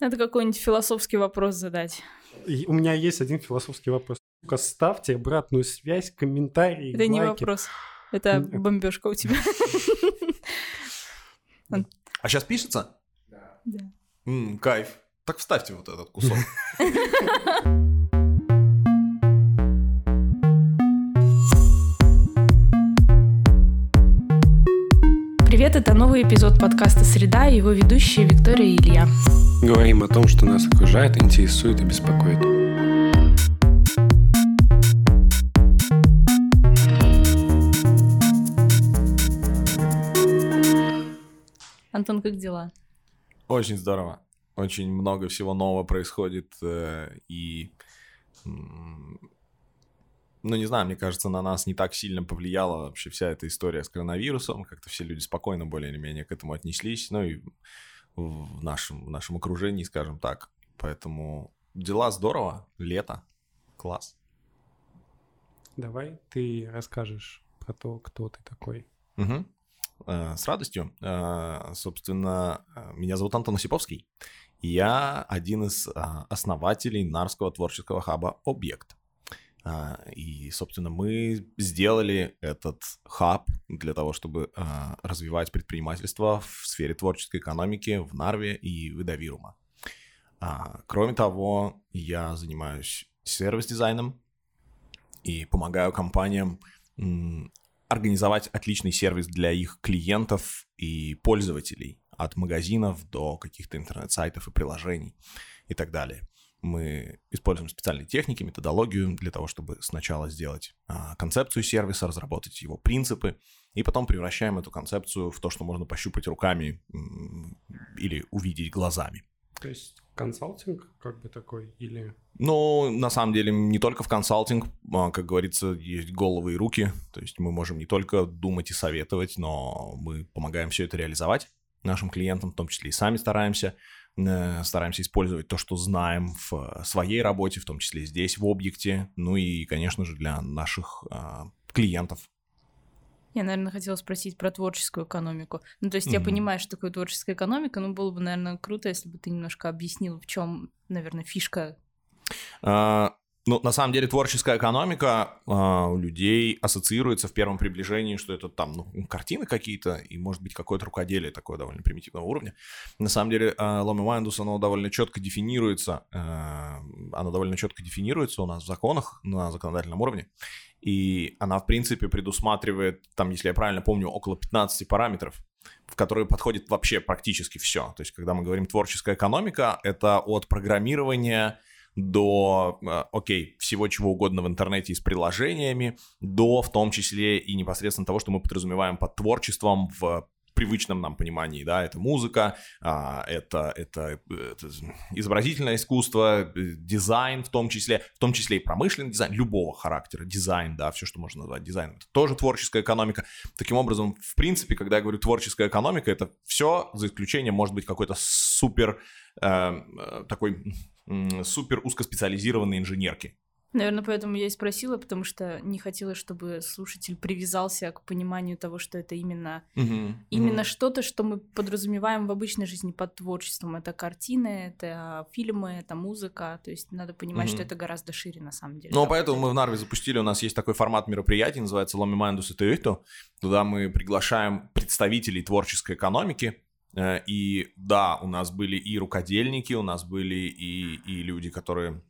Надо какой-нибудь философский вопрос задать. И у меня есть один философский вопрос. Сука, Ставьте обратную связь, комментарии, Это не лайки. вопрос. Это бомбежка у тебя. А сейчас пишется? Да. Кайф. Так вставьте вот этот кусок. Привет, это новый эпизод подкаста «Среда» и его ведущие Виктория и Илья. Говорим о том, что нас окружает, интересует и беспокоит. Антон, как дела? Очень здорово. Очень много всего нового происходит. э, И, ну, не знаю, мне кажется, на нас не так сильно повлияла вообще вся эта история с коронавирусом. Как-то все люди спокойно более или менее к этому отнеслись. Ну, и в нашем, в нашем окружении, скажем так. Поэтому дела здорово. Лето. Класс. Давай ты расскажешь про то, кто ты такой. Э, С радостью. Э, Собственно, э, меня зовут Антон Осиповский. Я один из основателей Нарского творческого хаба «Объект». А, И, собственно, мы сделали этот хаб для того, чтобы а, развивать предпринимательство в сфере творческой экономики в Нарве и в Идавирума. А, Кроме того, я занимаюсь сервис-дизайном и помогаю компаниям организовать отличный сервис для их клиентов и пользователей, от магазинов до каких-то интернет-сайтов и приложений и так далее. Мы используем специальные техники, методологию для того, чтобы сначала сделать а, концепцию сервиса, разработать его принципы, и потом превращаем эту концепцию в то, что можно пощупать руками или увидеть глазами. То есть консалтинг как бы такой или... Ну, на самом деле, не только в консалтинг, а, как говорится, есть головы и руки. То есть мы можем не только думать и советовать, но мы помогаем все это реализовать нашим клиентам, в том числе и сами стараемся. Э, Стараемся использовать то, что знаем в своей работе, в том числе здесь, в объекте. Ну и, конечно же, для наших а, клиентов. Я, наверное, хотела спросить про творческую экономику. Ну, то есть я Мгм. понимаю, что такое творческая экономика, но было бы, наверное, круто, если бы ты немножко объяснил, в чем, наверное, фишка. А, Ну, на самом деле, творческая экономика а, у людей ассоциируется в первом приближении, что это там, ну, картины какие-то, и, может быть, какое-то рукоделие такое довольно примитивного уровня. На самом деле, а, Ломи Майндус, оно довольно четко дефинируется, а, оно довольно четко дефинируется у нас в законах на законодательном уровне, и она, в принципе, предусматривает, там, если я правильно помню, около 15 параметров, в которые подходит вообще практически все. То есть, когда мы говорим творческая экономика, это от программирования до, э, окей, всего чего угодно в интернете и с приложениями, до в том числе и непосредственно того, что мы подразумеваем под творчеством в привычном нам понимании, да, это музыка, а, это, это, это изобразительное искусство, э, дизайн в том числе, в том числе и промышленный дизайн любого характера, дизайн, да, все, что можно назвать дизайном, это тоже творческая экономика. Таким образом, в принципе, когда я говорю творческая экономика, это все, за исключением, может быть, какой-то супер э, э, такой супер узкоспециализированной инженерки. Наверное, поэтому я и спросила, потому что не хотела, чтобы слушатель привязался к пониманию того, что это именно Именно что-то, что мы подразумеваем в обычной жизни под творчеством. Это картины, это фильмы, это музыка. То есть надо понимать, что Мгм. это гораздо шире на самом деле. Ну, поэтому мы в Нарве запустили, у нас есть такой формат мероприятий, называется Ломи Майндус и Тюито. Туда мы приглашаем представителей творческой экономики. Э, И да, у нас были и рукодельники, у нас были и, и люди, которые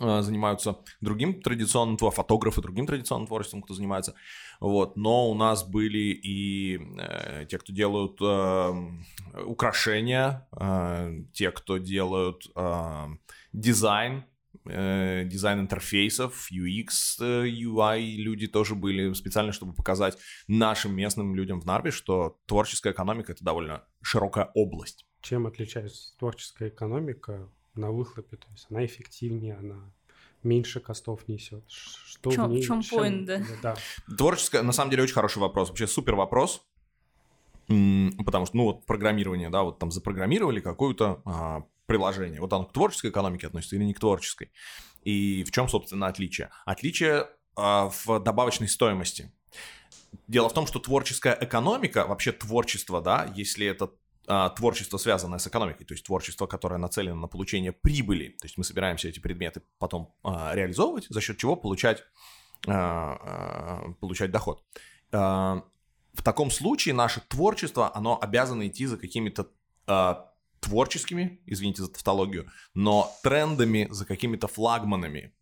э, занимаются другим традиционным творчеством, фотографы другим традиционным творчеством, кто занимается. Вот. Но у нас были и э, те, кто делают э, украшения, э, те, кто делают э, дизайн, э, дизайн интерфейсов, UX, э, UI люди тоже были специально, чтобы показать нашим местным людям в Нарве, что творческая экономика — это довольно широкая область. Чем отличается творческая экономика на выхлопе? То есть она эффективнее, она меньше костов несет. Что В чём- в ней- в чем- point, да? Да. Творческая, на самом деле, очень хороший вопрос. Вообще супер вопрос. Потому что, ну, вот программирование, да, вот там запрограммировали какое-то а, приложение. Вот оно к творческой экономике относится или не к творческой. И в чем, собственно, отличие? Отличие а, в добавочной стоимости. Дело в том, что творческая экономика, вообще творчество, да, если это а, творчество, связанное с экономикой, то есть творчество, которое нацелено на получение прибыли. То есть мы собираемся эти предметы потом а, реализовывать, за счет чего получать, а, а, получать доход. А, в таком случае наше творчество, оно обязано идти за какими-то а, творческими, извините за тавтологию, но трендами, за какими-то флагманами.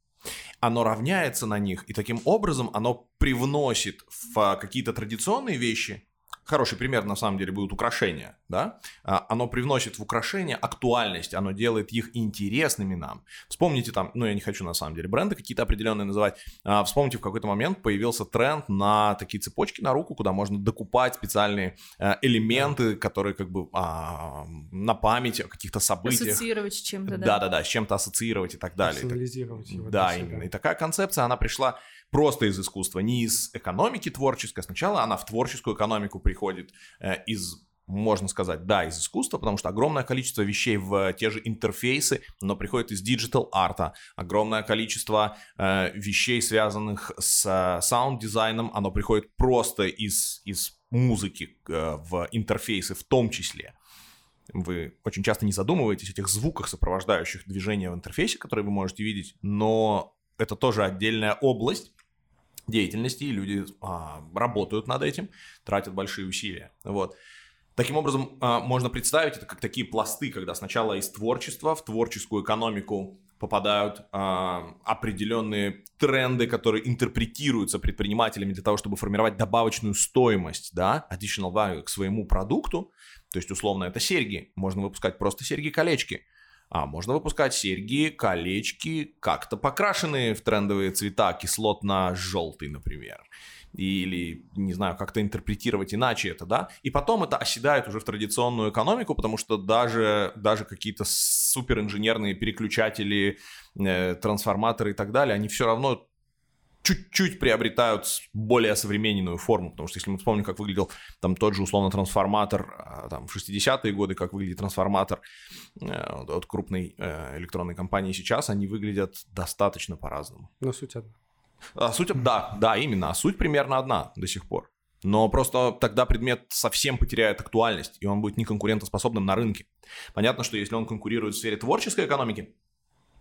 Оно равняется на них, и таким образом оно привносит в какие-то традиционные вещи хороший пример, на самом деле, будут украшения, да, а, оно привносит в украшения актуальность, оно делает их интересными нам. Вспомните там, ну, я не хочу, на самом деле, бренды какие-то определенные называть, а, вспомните, в какой-то момент появился тренд на такие цепочки на руку, куда можно докупать специальные а, элементы, которые как бы на память о каких-то событиях. Ассоциировать с чем-то, да. Да-да-да, с чем-то ассоциировать и так далее. Персонализировать его. Да, именно. И такая концепция, она пришла просто из искусства, не из экономики творческой. Сначала она в творческую экономику приходит э, из можно сказать, да, из искусства, потому что огромное количество вещей в те же интерфейсы, но приходит из digital art а, огромное количество э, вещей, связанных с э, саунд-дизайном, оно приходит просто из, из музыки э, в интерфейсы в том числе. Вы очень часто не задумываетесь о этих звуках, сопровождающих движение в интерфейсе, которые вы можете видеть, но это тоже отдельная область, деятельности, и люди а, работают над этим, тратят большие усилия. Вот. Таким образом, а, можно представить это как такие пласты, когда сначала из творчества в творческую экономику попадают а, определенные тренды, которые интерпретируются предпринимателями для того, чтобы формировать добавочную стоимость, да, additional value к своему продукту. То есть, условно, это серьги. Можно выпускать просто серьги-колечки. А можно выпускать серьги, колечки, как-то покрашенные в трендовые цвета, кислотно-желтый, например. Или, не знаю, как-то интерпретировать иначе это, да. И потом это оседает уже в традиционную экономику, потому что даже, даже какие-то суперинженерные переключатели, э, трансформаторы и так далее, они все равно чуть-чуть приобретают более современную форму, потому что если мы вспомним, как выглядел там тот же условно трансформатор а, там, в 60-е годы, как выглядит трансформатор э, от крупной э, электронной компании сейчас, они выглядят достаточно по-разному. Но суть одна. А суть, да, да, именно, а суть примерно одна до сих пор. Но просто тогда предмет совсем потеряет актуальность, и он будет неконкурентоспособным на рынке. Понятно, что если он конкурирует в сфере творческой экономики,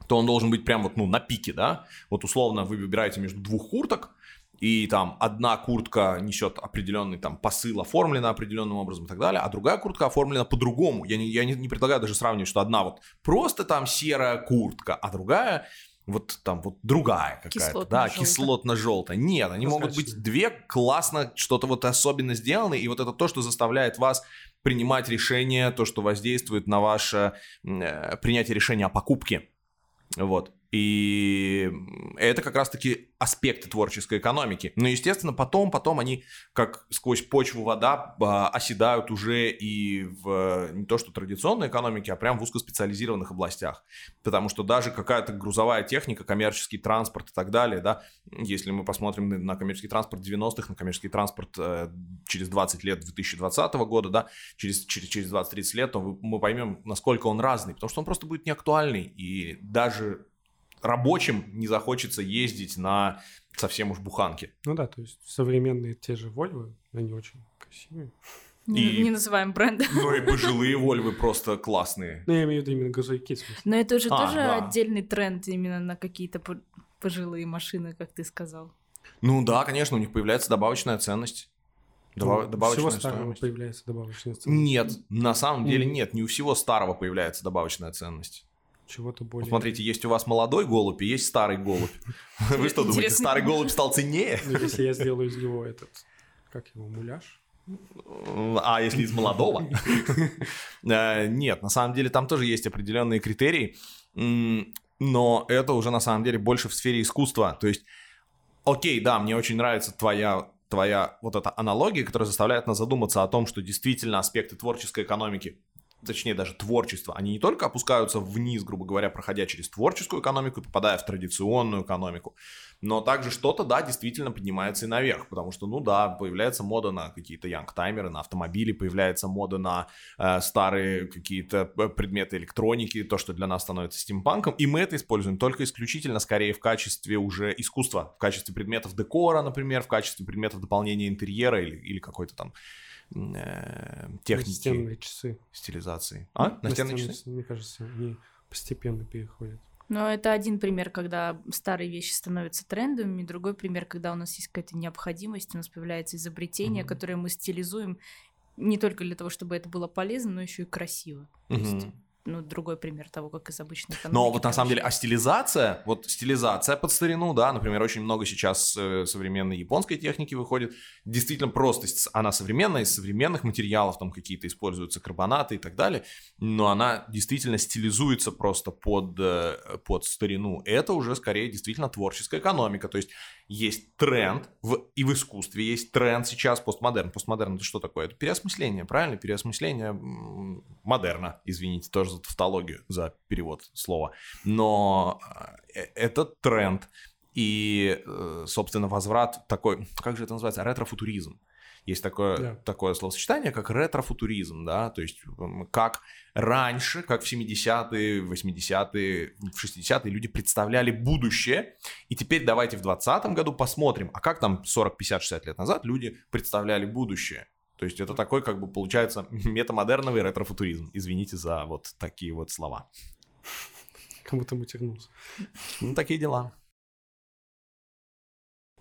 то он должен быть прям вот, ну, на пике, да. Вот условно вы выбираете между двух курток, и там одна куртка несет определенный там посыл, оформлена определенным образом и так далее, а другая куртка оформлена по-другому. Я, не, я не, не предлагаю даже сравнивать, что одна вот просто там серая куртка, а другая вот там вот другая какая-то, да, кислотно-желтая. Нет, они могут быть две классно что-то вот особенно сделаны, и вот это то, что заставляет вас принимать решение, то, что воздействует на ваше э, принятие решения о покупке. Вот. И это как раз-таки аспекты творческой экономики. Но, естественно, потом, потом они, как сквозь почву вода, а, оседают уже и в не то что традиционной экономике, а прям в узкоспециализированных областях. Потому что даже какая-то грузовая техника, коммерческий транспорт и так далее, да, если мы посмотрим на коммерческий транспорт 90-х, на коммерческий транспорт э, через 20 лет 2020 года, да, через, через, через 20-30 лет, то мы поймем, насколько он разный, потому что он просто будет неактуальный. И даже рабочим не захочется ездить на совсем уж буханке. Ну да, то есть современные те же Вольвы, они очень красивые. Не, и, не называем бренды. Ну и пожилые Вольвы просто классные. Ну я имею в виду именно газовики. Но это же а, тоже да. отдельный тренд именно на какие-то пожилые машины, как ты сказал. Ну да, конечно, у них появляется добавочная ценность. Добав... Ну, добавочная всего старого стоимость. появляется добавочная ценность. Нет, на самом деле нет, не у всего старого появляется добавочная ценность чего-то более... Смотрите, есть у вас молодой голубь и есть старый голубь. Вы что думаете, старый голубь стал ценнее? Ну, если я сделаю из него этот, как его, муляж? А если из молодого? Э, нет, на самом деле там тоже есть определенные критерии, но это уже на самом деле больше в сфере искусства. То есть, окей, да, мне очень нравится твоя твоя вот эта аналогия, которая заставляет нас задуматься о том, что действительно аспекты творческой экономики точнее даже творчество, они не только опускаются вниз, грубо говоря, проходя через творческую экономику и попадая в традиционную экономику, но также что-то, да, действительно поднимается и наверх, потому что, ну да, появляется мода на какие-то янгтаймеры, на автомобили, появляется мода на э, старые какие-то э, предметы электроники, то, что для нас становится стимпанком, и мы это используем только исключительно, скорее, в качестве уже искусства, в качестве предметов декора, например, в качестве предметов дополнения интерьера или, или какой-то там э, техники. Настенные часы. Стилизации. А? Настенные, Настенные часы? Мне кажется, они постепенно переходят. Но это один пример, когда старые вещи становятся трендовыми, другой пример, когда у нас есть какая-то необходимость, у нас появляется изобретение, Мгм. которое мы стилизуем не только для того, чтобы это было полезно, но еще и красиво. То есть. Ну, другой пример того, как из обычной экономики. Но вот на самом деле, а стилизация, вот стилизация под старину, да, например, очень много сейчас э, современной японской техники выходит, действительно просто она современная, из современных материалов, там какие-то используются карбонаты и так далее, но она действительно стилизуется просто под, э, под старину. Это уже скорее действительно творческая экономика, то есть есть тренд, в, и в искусстве есть тренд сейчас постмодерн. Постмодерн это что такое? Это переосмысление, правильно? Переосмысление модерна, извините, тоже за тавтологию, за перевод слова. Но э, это тренд. И, э, собственно, возврат такой, как же это называется, ретрофутуризм. Есть такое, Да. такое словосочетание, как ретрофутуризм, да, то есть как раньше, как в 70-е, 80-е, в 60-е люди представляли будущее, и теперь давайте в 2020 году посмотрим, а как там 40, 50, 60 лет назад люди представляли будущее. То есть это такой, как бы, получается, метамодерновый ретрофутуризм. Извините за вот такие вот слова. Кому-то матернулся. Ну, такие дела.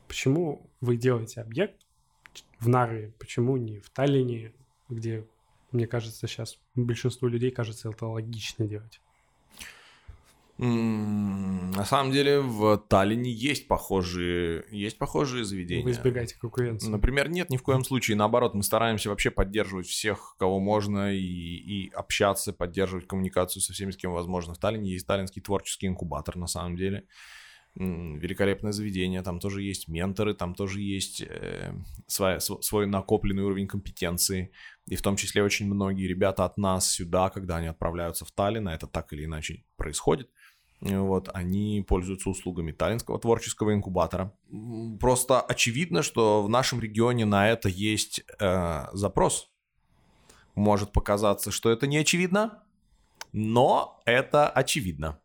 Почему вы делаете объект в Нарве? Почему не в Таллине, где, мне кажется, сейчас большинству людей кажется это логично делать? На самом деле в Таллине есть похожие, есть похожие заведения. Вы избегаете конкуренции. Например, нет, ни в коем случае. Наоборот, мы стараемся вообще поддерживать всех, кого можно, и, и общаться, поддерживать коммуникацию со всеми, с кем возможно. В Таллине есть таллинский творческий инкубатор, на самом деле. Великолепное заведение, там тоже есть менторы, там тоже есть э, своя- св- свой накопленный уровень компетенции. И в том числе очень многие ребята от нас сюда, когда они отправляются в Таллин, а это так или иначе происходит, вот, они пользуются услугами Таллинского творческого инкубатора. Просто очевидно, что в нашем регионе на это есть э, запрос. Может показаться, что это не очевидно, но это очевидно.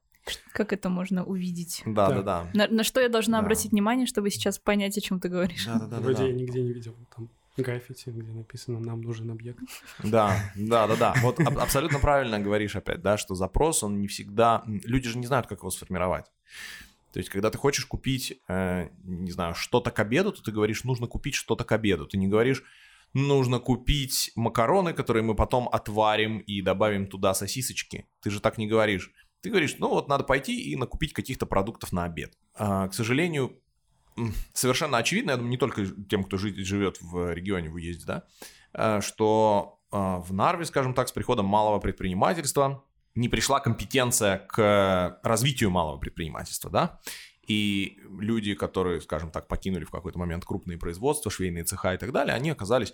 Как это можно увидеть? Да, да, Да. да. На, на что я должна Да. обратить внимание, чтобы сейчас понять, о чем ты говоришь? Да, да, да, Вроде да. я нигде не видел там граффити, где написано «Нам нужен объект». Да, да, да, да. Вот аб- абсолютно правильно говоришь опять, да, что запрос, он не всегда... Люди же не знают, как его сформировать. То есть, когда ты хочешь купить, э, не знаю, что-то к обеду, то ты говоришь, нужно купить что-то к обеду. Ты не говоришь, нужно купить макароны, которые мы потом отварим и добавим туда сосисочки. Ты же так не говоришь. Ты говоришь, ну вот надо пойти и накупить каких-то продуктов на обед. А, к сожалению, совершенно очевидно, я думаю, не только тем, кто жи- живет в регионе в уезде, да, э, что э, в Нарве, скажем так, с приходом малого предпринимательства не пришла компетенция к развитию малого предпринимательства, да, и люди, которые, скажем так, покинули в какой-то момент крупные производства, швейные цеха и так далее, они оказались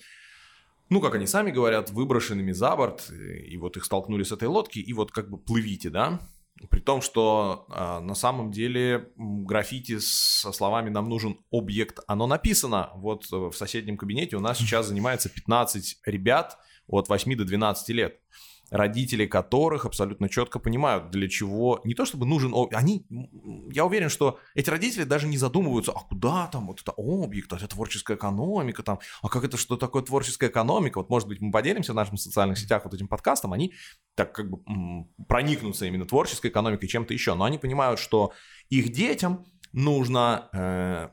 ну, как они сами говорят, выброшенными за борт, и вот их столкнули с этой лодки, и вот как бы плывите, да, при том, что а, на самом деле граффити со словами «нам нужен объект», оно написано. Вот э, в соседнем кабинете у нас сейчас занимается 15 ребят от 8 до 12 лет родители которых абсолютно четко понимают, для чего, не то чтобы нужен, они, я уверен, что эти родители даже не задумываются, а куда там вот это объект, а это творческая экономика там, а как это, что такое творческая экономика, вот может быть мы поделимся в наших социальных сетях вот этим подкастом, они так как бы проникнутся именно творческой экономикой, чем-то еще, но они понимают, что их детям нужно э,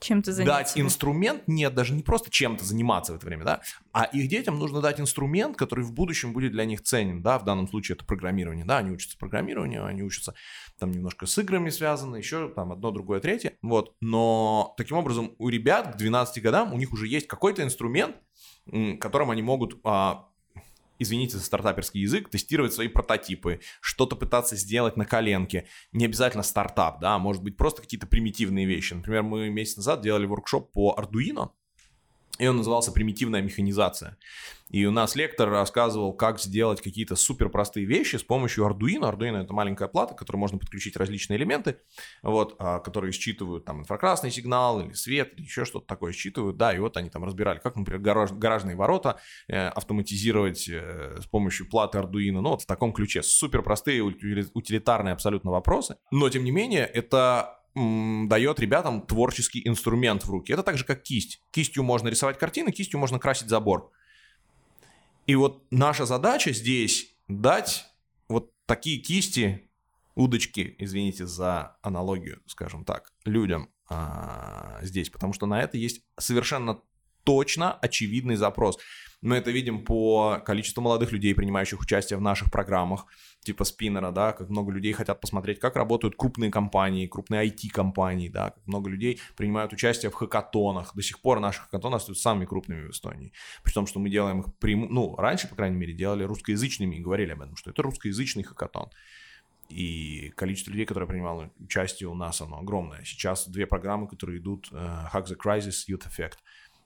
Чем-то дать заняться. инструмент, нет, даже не просто чем-то заниматься в это время, да, а их детям нужно дать инструмент, который в будущем будет для них ценен, да, в данном случае это программирование, да, они учатся программированию, они учатся там немножко с играми связано, еще там одно, другое, третье, вот, но таким образом у ребят к 12 годам у них уже есть какой-то инструмент, которым они могут а, извините за стартаперский язык, тестировать свои прототипы, что-то пытаться сделать на коленке. Не обязательно стартап, да, может быть просто какие-то примитивные вещи. Например, мы месяц назад делали воркшоп по Arduino, и он назывался «Примитивная механизация». И у нас лектор рассказывал, как сделать какие-то супер простые вещи с помощью Arduino. Arduino — это маленькая плата, к которой можно подключить различные элементы, вот, а, которые считывают там инфракрасный сигнал или свет, или еще что-то такое считывают. Да, и вот они там разбирали, как, например, гараж- гаражные ворота э, автоматизировать э, с помощью платы Arduino. Ну, вот в таком ключе. Супер простые, утили- утилитарные абсолютно вопросы. Но, тем не менее, это дает ребятам творческий инструмент в руки. Это так же, как кисть. Кистью можно рисовать картины, кистью можно красить забор. И вот наша задача здесь дать вот такие кисти, удочки, извините за аналогию, скажем так, людям а, здесь, потому что на это есть совершенно точно очевидный запрос. Мы это видим по количеству молодых людей, принимающих участие в наших программах, типа спиннера, да, как много людей хотят посмотреть, как работают крупные компании, крупные IT-компании, да, как много людей принимают участие в хакатонах. До сих пор наши хакатоны остаются самыми крупными в Эстонии. При том, что мы делаем их, прям... ну, раньше, по крайней мере, делали русскоязычными и говорили об этом, что это русскоязычный хакатон. И количество людей, которые принимало участие у нас, оно огромное. Сейчас две программы, которые идут, uh, Hack the Crisis, Youth Effect,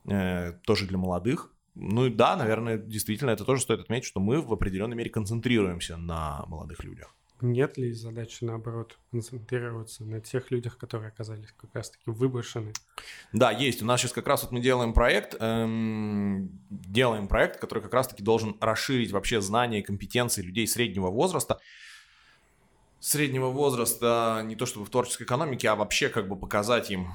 uh, тоже для молодых, ну и да, наверное, действительно, это тоже стоит отметить, что мы в определенной мере концентрируемся на молодых людях. Нет ли задачи, наоборот, концентрироваться на тех людях, которые оказались как раз-таки выброшены? Да, есть. У нас сейчас как раз вот мы делаем проект, эм, делаем проект, который как раз-таки должен расширить вообще знания и компетенции людей среднего возраста. Среднего возраста не то чтобы в творческой экономике, а вообще как бы показать им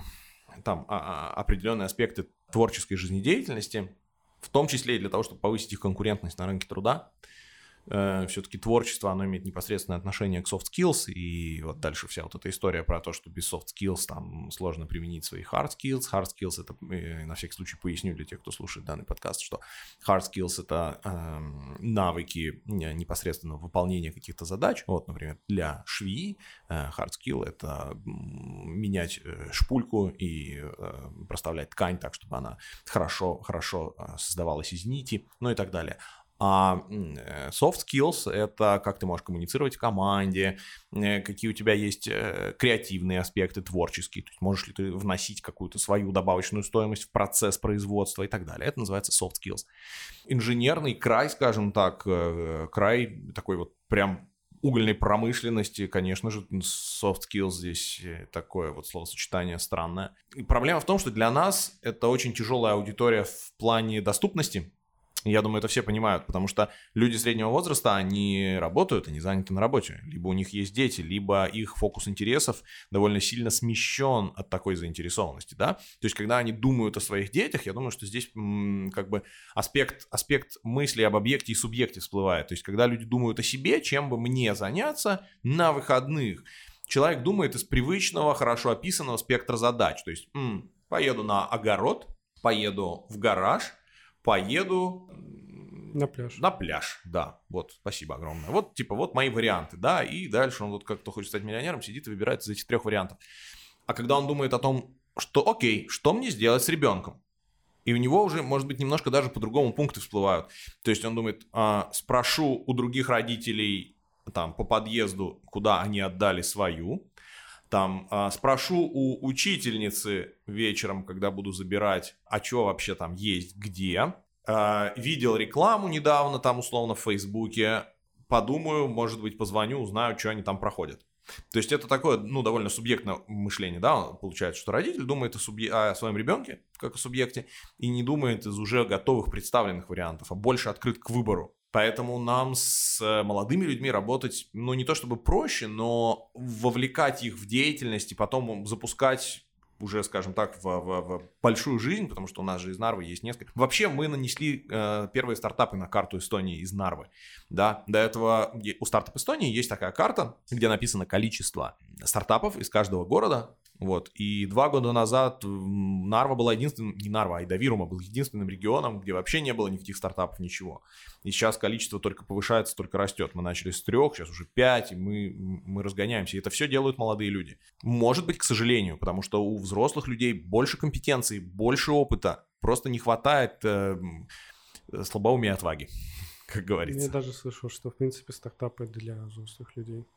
там а, а, определенные аспекты творческой жизнедеятельности, в том числе и для того, чтобы повысить их конкурентность на рынке труда. Э, все-таки творчество, оно имеет непосредственное отношение к soft skills, и вот дальше вся вот эта история про то, что без soft skills там сложно применить свои hard skills. Hard skills это, э, на всякий случай поясню для тех, кто слушает данный подкаст, что hard skills это э, навыки непосредственного выполнения каких-то задач. Вот, например, для швеи э, hard skill это менять э, шпульку и проставлять ткань так, чтобы она хорошо, хорошо создавалась из нити, ну и так далее. А э, soft skills — это как ты можешь коммуницировать в команде, э, какие у тебя есть э, креативные аспекты, творческие, то есть можешь ли ты вносить какую-то свою добавочную стоимость в процесс производства и так далее. Это называется soft skills. Инженерный край, скажем так, край такой вот прям угольной промышленности, конечно же, soft skills здесь такое вот словосочетание странное. И проблема в том, что для нас это очень тяжелая аудитория в плане доступности, я думаю, это все понимают, потому что люди среднего возраста, они работают, они заняты на работе. Либо у них есть дети, либо их фокус интересов довольно сильно смещен от такой заинтересованности, да. То есть, когда они думают о своих детях, я думаю, что здесь как бы аспект, аспект мысли об объекте и субъекте всплывает. То есть, когда люди думают о себе, чем бы мне заняться на выходных, человек думает из привычного, хорошо описанного спектра задач. То есть, м, поеду на огород, поеду в гараж, поеду на пляж. На пляж, да. Вот, спасибо огромное. Вот, типа, вот мои варианты, да. И дальше он вот как кто хочет стать миллионером, сидит и выбирает из этих трех вариантов. А когда он думает о том, что, окей, что мне сделать с ребенком? И у него уже, может быть, немножко даже по-другому пункты всплывают. То есть он думает, а, спрошу у других родителей там по подъезду, куда они отдали свою. Там а, спрошу у учительницы вечером, когда буду забирать, а что вообще там есть, где. А, видел рекламу недавно там условно в Фейсбуке. Подумаю, может быть, позвоню, узнаю, что они там проходят. То есть это такое, ну, довольно субъектное мышление, да, получается, что родитель думает о, субъ... о своем ребенке, как о субъекте, и не думает из уже готовых представленных вариантов, а больше открыт к выбору. Поэтому нам с э, молодыми людьми работать, ну, не то чтобы проще, но вовлекать их в деятельность и потом запускать уже, скажем так, в, в, в большую жизнь, потому что у нас же из Нарвы есть несколько. Вообще мы нанесли э, первые стартапы на карту Эстонии из Нарвы. Да, до этого у стартап Эстонии есть такая карта, где написано количество стартапов из каждого города, вот. И два года назад Нарва была единственным, не Нарва, а Айдавирума был единственным регионом, где вообще не было никаких стартапов, ничего. И сейчас количество только повышается, только растет. Мы начали с трех, сейчас уже пять, и мы, мы разгоняемся. И это все делают молодые люди. Может быть, к сожалению, потому что у взрослых людей больше компетенций, больше опыта. Просто не хватает э, слабоумия отваги, как говорится. Я даже слышал, что, в принципе, стартапы для взрослых людей.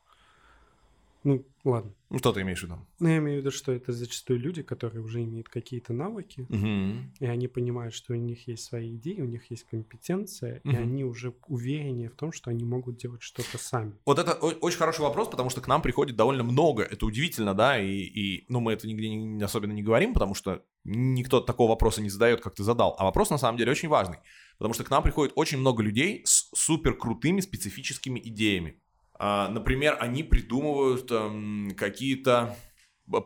Ну, ладно. Ну, что ты имеешь в виду? Ну, я имею в виду, что это зачастую люди, которые уже имеют какие-то навыки, угу. и они понимают, что у них есть свои идеи, у них есть компетенция, угу. и они уже увереннее в том, что они могут делать что-то сами. Вот это очень хороший вопрос, потому что к нам приходит довольно много. Это удивительно, да, и, и ну, мы это нигде не, особенно не говорим, потому что никто такого вопроса не задает, как ты задал. А вопрос на самом деле очень важный, потому что к нам приходит очень много людей с супер крутыми специфическими идеями. А, например, они придумывают эм, какие-то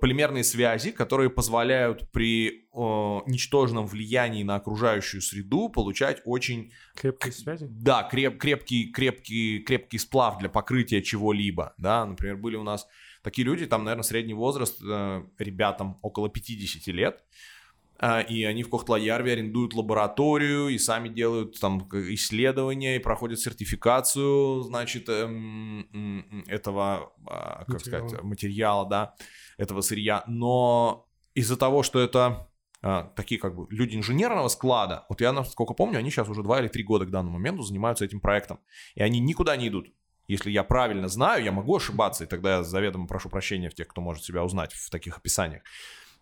полимерные связи, которые позволяют при э, ничтожном влиянии на окружающую среду получать очень... Крепкие связи? Да, креп, крепкий, крепкий, крепкий сплав для покрытия чего-либо, да, например, были у нас такие люди, там, наверное, средний возраст э, ребятам около 50 лет, э, и они в Кохтлоярве арендуют лабораторию и сами делают там исследования и проходят сертификацию, значит, эм, этого, э, как материала. сказать, материала, да этого сырья, но из-за того, что это а, такие как бы люди инженерного склада, вот я, насколько помню, они сейчас уже два или три года к данному моменту занимаются этим проектом, и они никуда не идут. Если я правильно знаю, я могу ошибаться, и тогда я заведомо прошу прощения в тех, кто может себя узнать в таких описаниях.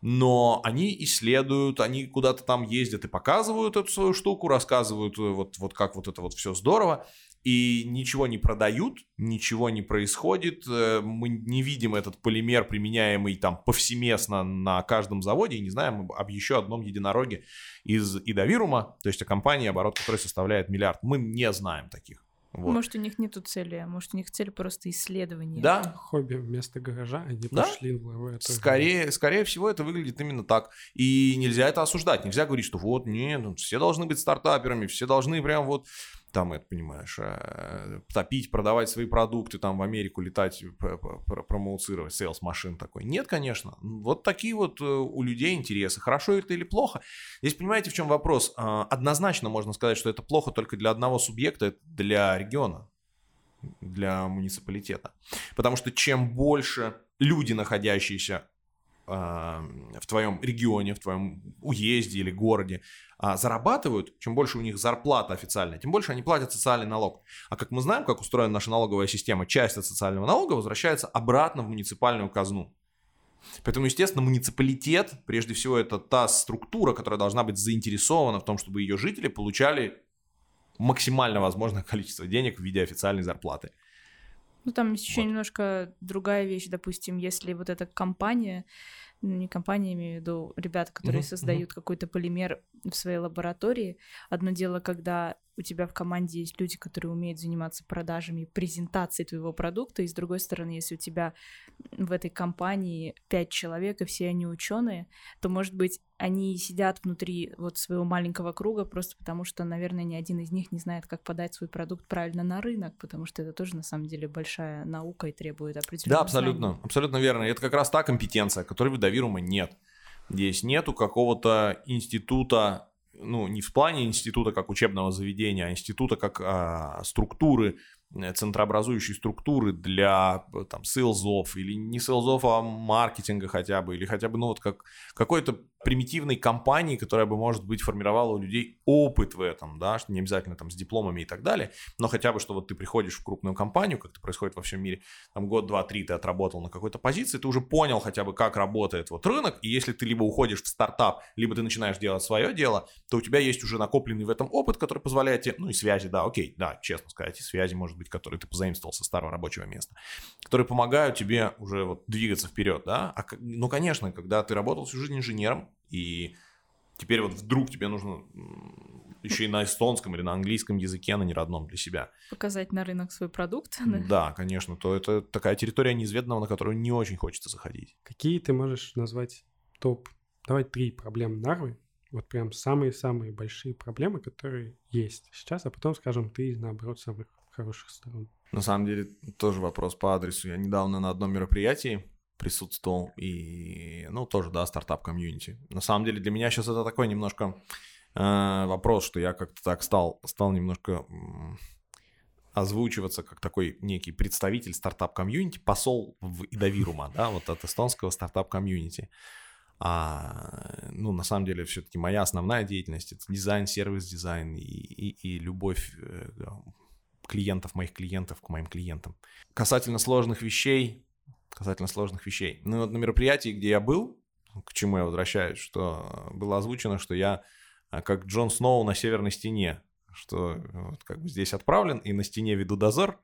Но они исследуют, они куда-то там ездят и показывают эту свою штуку, рассказывают э, вот, вот как вот это вот все здорово и ничего не продают, ничего не происходит, э, мы не видим этот полимер, применяемый там повсеместно на каждом заводе, и не знаем об еще одном единороге из Ида-Вирумаа, то есть о компании, оборот которой составляет миллиард. Мы не знаем таких. Вот. Может, у них нету цели, а может, у них цель просто исследование. Да. Хобби вместо гаража, они да? пошли в это. Скорее, скорее всего, это выглядит именно так. И нельзя это осуждать. Нельзя говорить, что вот, нет, ну, все должны быть стартаперами, все должны прям вот там, это, понимаешь, э, топить, продавать свои продукты, там, в Америку летать, промоуцировать, sales machine такой. Нет, конечно. Вот такие вот э, у людей интересы. Хорошо это или плохо? Здесь, понимаете, в чем вопрос? А, однозначно можно сказать, что это плохо только для одного субъекта, для региона, для муниципалитета. Потому что чем больше люди, находящиеся в твоем регионе, в твоем уезде или городе а, зарабатывают, чем больше у них зарплата официальная, тем больше они платят социальный налог. А как мы знаем, как устроена наша налоговая система, часть от социального налога возвращается обратно в муниципальную казну. Поэтому, естественно, муниципалитет, прежде всего, это та структура, которая должна быть заинтересована в том, чтобы ее жители получали максимально возможное количество денег в виде официальной зарплаты. Ну, там еще вот. немножко другая вещь, допустим, если вот эта компания, ну, не компания, имею в виду ребята, которые uh-huh, создают uh-huh. какой-то полимер в своей лаборатории. Одно дело, когда у тебя в команде есть люди, которые умеют заниматься продажами, презентацией твоего продукта, и с другой стороны, если у тебя в этой компании пять человек, и все они ученые, то, может быть, они сидят внутри вот своего маленького круга просто потому, что, наверное, ни один из них не знает, как подать свой продукт правильно на рынок, потому что это тоже, на самом деле, большая наука и требует определенного Да, абсолютно, знаний. абсолютно верно. Это как раз та компетенция, которой в Давирума нет. Здесь нету какого-то института ну, не в плане института как учебного заведения, а института как а, структуры, Э, центрообразующей структуры для э, там сейлзов или не сейлзов, а маркетинга хотя бы, или хотя бы, ну вот как какой-то примитивной компании, которая бы, может быть, формировала у людей опыт в этом, да, что не обязательно там с дипломами и так далее, но хотя бы, что вот ты приходишь в крупную компанию, как это происходит во всем мире, там год, два, три ты отработал на какой-то позиции, ты уже понял хотя бы, как работает вот рынок, и если ты либо уходишь в стартап, либо ты начинаешь делать свое дело, то у тебя есть уже накопленный в этом опыт, который позволяет тебе, ну и связи, да, окей, да, честно сказать, и связи, может быть, которые ты позаимствовал со старого рабочего места, которые помогают тебе уже вот двигаться вперед, да. А, ну, конечно, когда ты работал всю жизнь инженером, и теперь вот вдруг тебе нужно еще и на эстонском или на английском языке, на неродном для себя. Показать на рынок свой продукт. Да, да конечно, то это такая территория неизведанного, на которую не очень хочется заходить. Какие ты можешь назвать топ, давай три проблемы Нарвы, вот прям самые-самые большие проблемы, которые есть сейчас, а потом скажем ты, наоборот, самых хороших сторон. На самом деле, тоже вопрос по адресу. Я недавно на одном мероприятии присутствовал, и, ну, тоже, да, стартап-комьюнити. На самом деле, для меня сейчас это такой немножко э, вопрос, что я как-то так стал, стал немножко озвучиваться как такой некий представитель стартап-комьюнити, посол в Ида-Вирумаа, да, вот от эстонского стартап-комьюнити. А, ну, на самом деле, все-таки моя основная деятельность это дизайн, сервис-дизайн и, и, и любовь э, клиентов, моих клиентов к моим клиентам. Касательно сложных вещей, касательно сложных вещей. Ну, вот на мероприятии, где я был, к чему я возвращаюсь, что было озвучено, что я а, как Джон Сноу на северной стене, что вот как бы здесь отправлен и на стене веду дозор,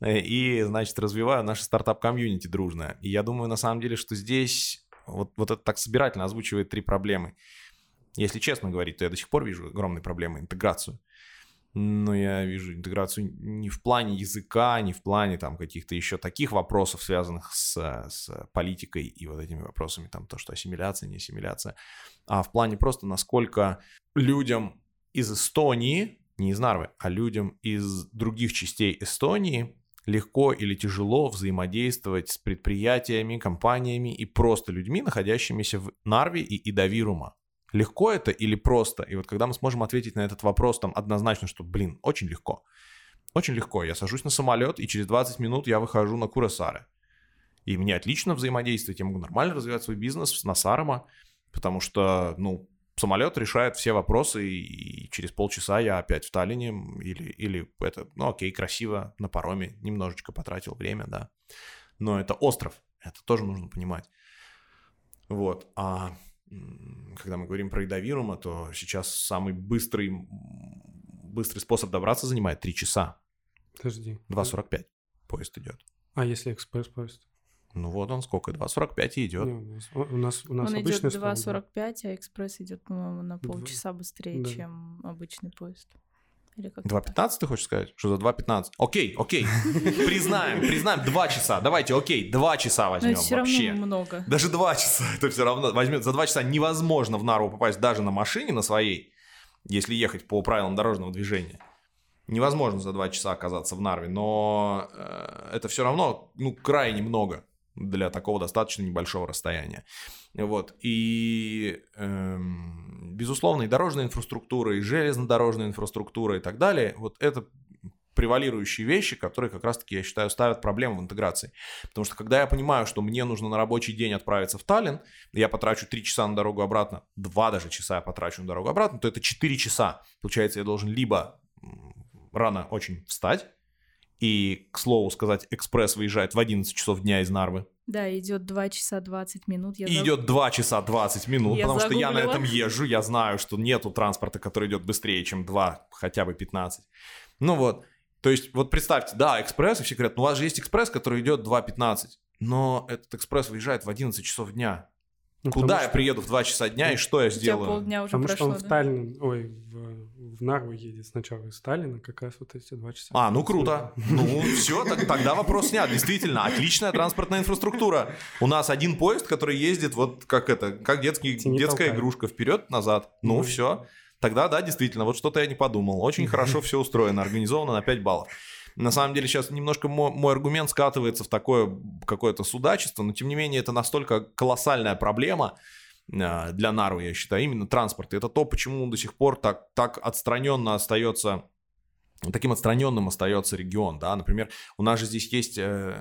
э, и, значит, развиваю наше стартап-комьюнити дружное. И я думаю, на самом деле, что здесь вот, вот это так собирательно озвучивает три проблемы. Если честно говорить, то я до сих пор вижу огромные проблемы интеграцию. Но я вижу интеграцию не в плане языка, не в плане там каких-то еще таких вопросов, связанных с, с политикой и вот этими вопросами, там то, что ассимиляция, не ассимиляция, а в плане просто насколько людям из Эстонии, не из Нарвы, а людям из других частей Эстонии легко или тяжело взаимодействовать с предприятиями, компаниями и просто людьми, находящимися в Нарве и Идавирума. Легко это или просто? И вот когда мы сможем ответить на этот вопрос там однозначно, что, блин, очень легко. Очень легко. Я сажусь на самолет, и через 20 минут я выхожу на Курасары. И мне отлично взаимодействовать. Я могу нормально развивать свой бизнес с Насарама, потому что, ну, самолет решает все вопросы, и через полчаса я опять в Таллине, или, или это, ну окей, красиво, на пароме, немножечко потратил время, да. Но это остров, это тоже нужно понимать. Вот, а когда мы говорим про идовирума, то сейчас самый быстрый, быстрый способ добраться занимает 3 часа. Подожди. 2.45 поезд идет. А если экспресс-поезд? Ну вот он сколько, 2.45 и идет. Не, у нас, у нас, он идет 2.45, а экспресс идет, по-моему, на полчаса быстрее, да. чем обычный поезд. 2.15 ты хочешь сказать? Что за 2.15? Окей, окей. Признаем, признаем 2 часа. Давайте, окей, 2 часа возьмем Но это все вообще. равно много. Даже 2 часа это все равно. Возьмет, за 2 часа невозможно в Нарву попасть даже на машине на своей, если ехать по правилам дорожного движения. Невозможно за 2 часа оказаться в Нарве, но э, это все равно ну, крайне много для такого достаточно небольшого расстояния. Вот. И, эм, безусловно, и дорожная инфраструктура, и железнодорожная инфраструктура и так далее, вот это превалирующие вещи, которые как раз-таки, я считаю, ставят проблему в интеграции. Потому что когда я понимаю, что мне нужно на рабочий день отправиться в Таллин, я потрачу 3 часа на дорогу обратно, 2 даже часа я потрачу на дорогу обратно, то это 4 часа. Получается, я должен либо рано очень встать, и, к слову сказать, экспресс выезжает в 11 часов дня из Нарвы. Да, идет 2 часа 20 минут. Я идет заг... 2 часа 20 минут, я потому загуглила. что я на этом езжу, я знаю, что нету транспорта, который идет быстрее, чем 2, хотя бы 15. Ну вот, то есть вот представьте, да, экспресс, и все говорят, ну у вас же есть экспресс, который идет 2.15, но этот экспресс выезжает в 11 часов дня. Ну, Куда я что... приеду в 2 часа дня и что я сделаю? полдня уже потому прошло, что он да? в Таллин, ой, в, в Нарву едет сначала из Сталина, как раз вот эти 2 часа. А, ну круто. Ну все, так, тогда вопрос снят. Действительно, отличная транспортная инфраструктура. У нас один поезд, который ездит вот как это, как детский, детская игрушка, вперед-назад. Ну, ну все. Тогда, да, действительно, вот что-то я не подумал. Очень хорошо все устроено, организовано на 5 баллов. На самом деле сейчас немножко мой, мой аргумент скатывается в такое какое-то судачество, но тем не менее это настолько колоссальная проблема, а, для Нарвы, я считаю, именно транспорт. И это то, почему он до сих пор так, так отстраненно остается таким отстраненным остается регион, да, например, у нас же здесь есть э,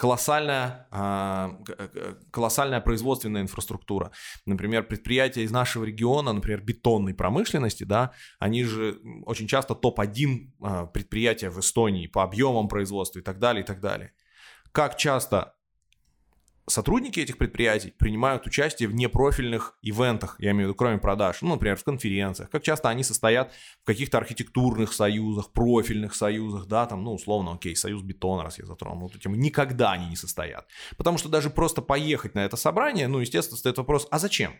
колоссальная, а, колоссальная производственная инфраструктура. Например, предприятия из нашего региона, например, бетонной промышленности, да, они же очень часто топ-1 а, предприятия в Эстонии по объемам производства и так далее, и так далее. Как часто сотрудники этих предприятий принимают участие в непрофильных ивентах, я имею в виду, кроме продаж, ну, например, в конференциях, как часто они состоят в каких-то архитектурных союзах, профильных союзах, да, там, ну, условно, окей, союз бетона, раз я затронул эту тему, никогда они не состоят. Потому что даже просто поехать на это собрание, ну, естественно, стоит вопрос, а зачем?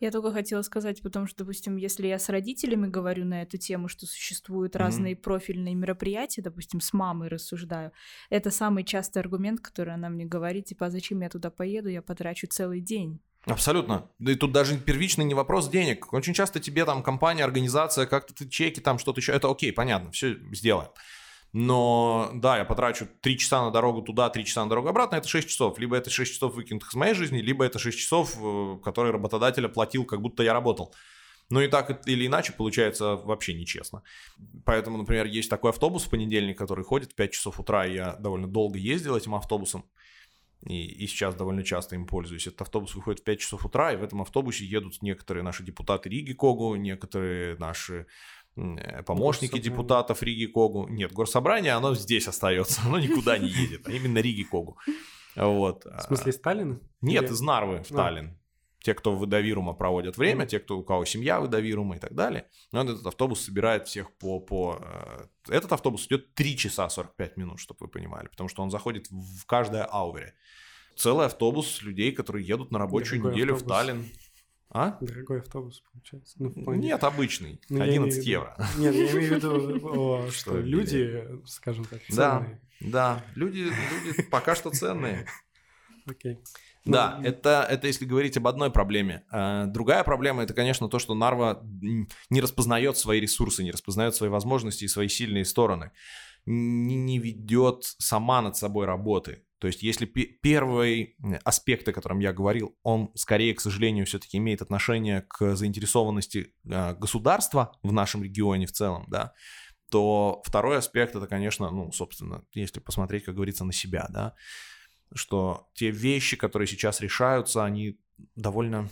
Я только хотела сказать, потому что, допустим, если я с родителями говорю на эту тему, что существуют mm-hmm. разные профильные мероприятия, допустим, с мамой рассуждаю, это самый частый аргумент, который она мне говорит, типа, а зачем я туда поеду, я потрачу целый день. Абсолютно. Да и тут даже первичный не вопрос денег. Очень часто тебе там компания, организация, как-то ты чеки, там что-то еще. Это окей, понятно, все сделаем. Но да, я потрачу 3 часа на дорогу туда, 3 часа на дорогу обратно, это 6 часов. Либо это 6 часов выкинутых из моей жизни, либо это 6 часов, э, которые работодатель оплатил, как будто я работал. Ну и так или иначе получается вообще нечестно. Поэтому, например, есть такой автобус в понедельник, который ходит в 5 часов утра, и я довольно долго ездил этим автобусом. И, и сейчас довольно часто им пользуюсь. Этот автобус выходит в 5 часов утра, и в этом автобусе едут некоторые наши депутаты Риги Когу, некоторые наши помощники депутатов Риги Когу. Нет, горсобрание, оно здесь остается, оно никуда не едет, а именно Риги Когу. Вот. В смысле Сталина? Нет, Или... из Нарвы в а. Таллин. Те, кто в Эдавирума проводят время, те, кто у кого семья в Эдавирума и так далее. Но этот автобус собирает всех по... по... Э, этот автобус идет 3 часа 45 минут, чтобы вы понимали, потому что он заходит в каждое аувере. Целый автобус людей, которые едут на рабочую неделю автобус. в Таллин. А? Дорогой автобус, получается. Ну, плане... Нет, обычный. Ну, 11 евро. Нет, я имею в виду, что люди, скажем так, ценные. Да, да, люди, люди пока что ценные. Окей. Да, ну, это, это если говорить об одной проблеме. А, другая проблема это, конечно, то, что Нарва не распознает свои ресурсы, не распознает свои возможности и свои сильные стороны, не, не ведет сама над собой работы. То есть, если первый аспект, о котором я говорил, он скорее, к сожалению, все-таки имеет отношение к заинтересованности а, государства в нашем регионе в целом, да, то второй аспект это, конечно, ну, собственно, если посмотреть, как говорится, на себя, да, что те вещи, которые сейчас решаются, они довольно,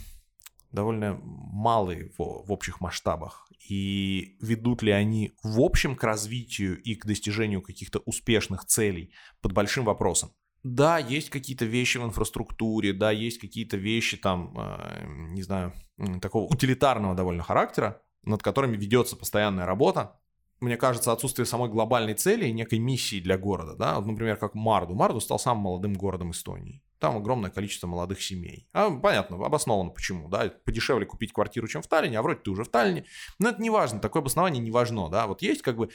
довольно малые в, в общих масштабах. И ведут ли они в общем к развитию и к достижению каких-то успешных целей под большим вопросом. Да, есть какие-то вещи в инфраструктуре, да, есть какие-то вещи там, э, не знаю, такого утилитарного довольно характера, над которыми ведется постоянная работа, мне кажется, отсутствие самой глобальной цели и некой миссии для города. Да? Вот, например, как Марду. Марду стал самым молодым городом Эстонии. Там огромное количество молодых семей. А, понятно, обосновано почему. Да? Подешевле купить квартиру, чем в Таллине, а вроде ты уже в Таллине. Но это не важно, такое обоснование не важно. Да? Вот есть как бы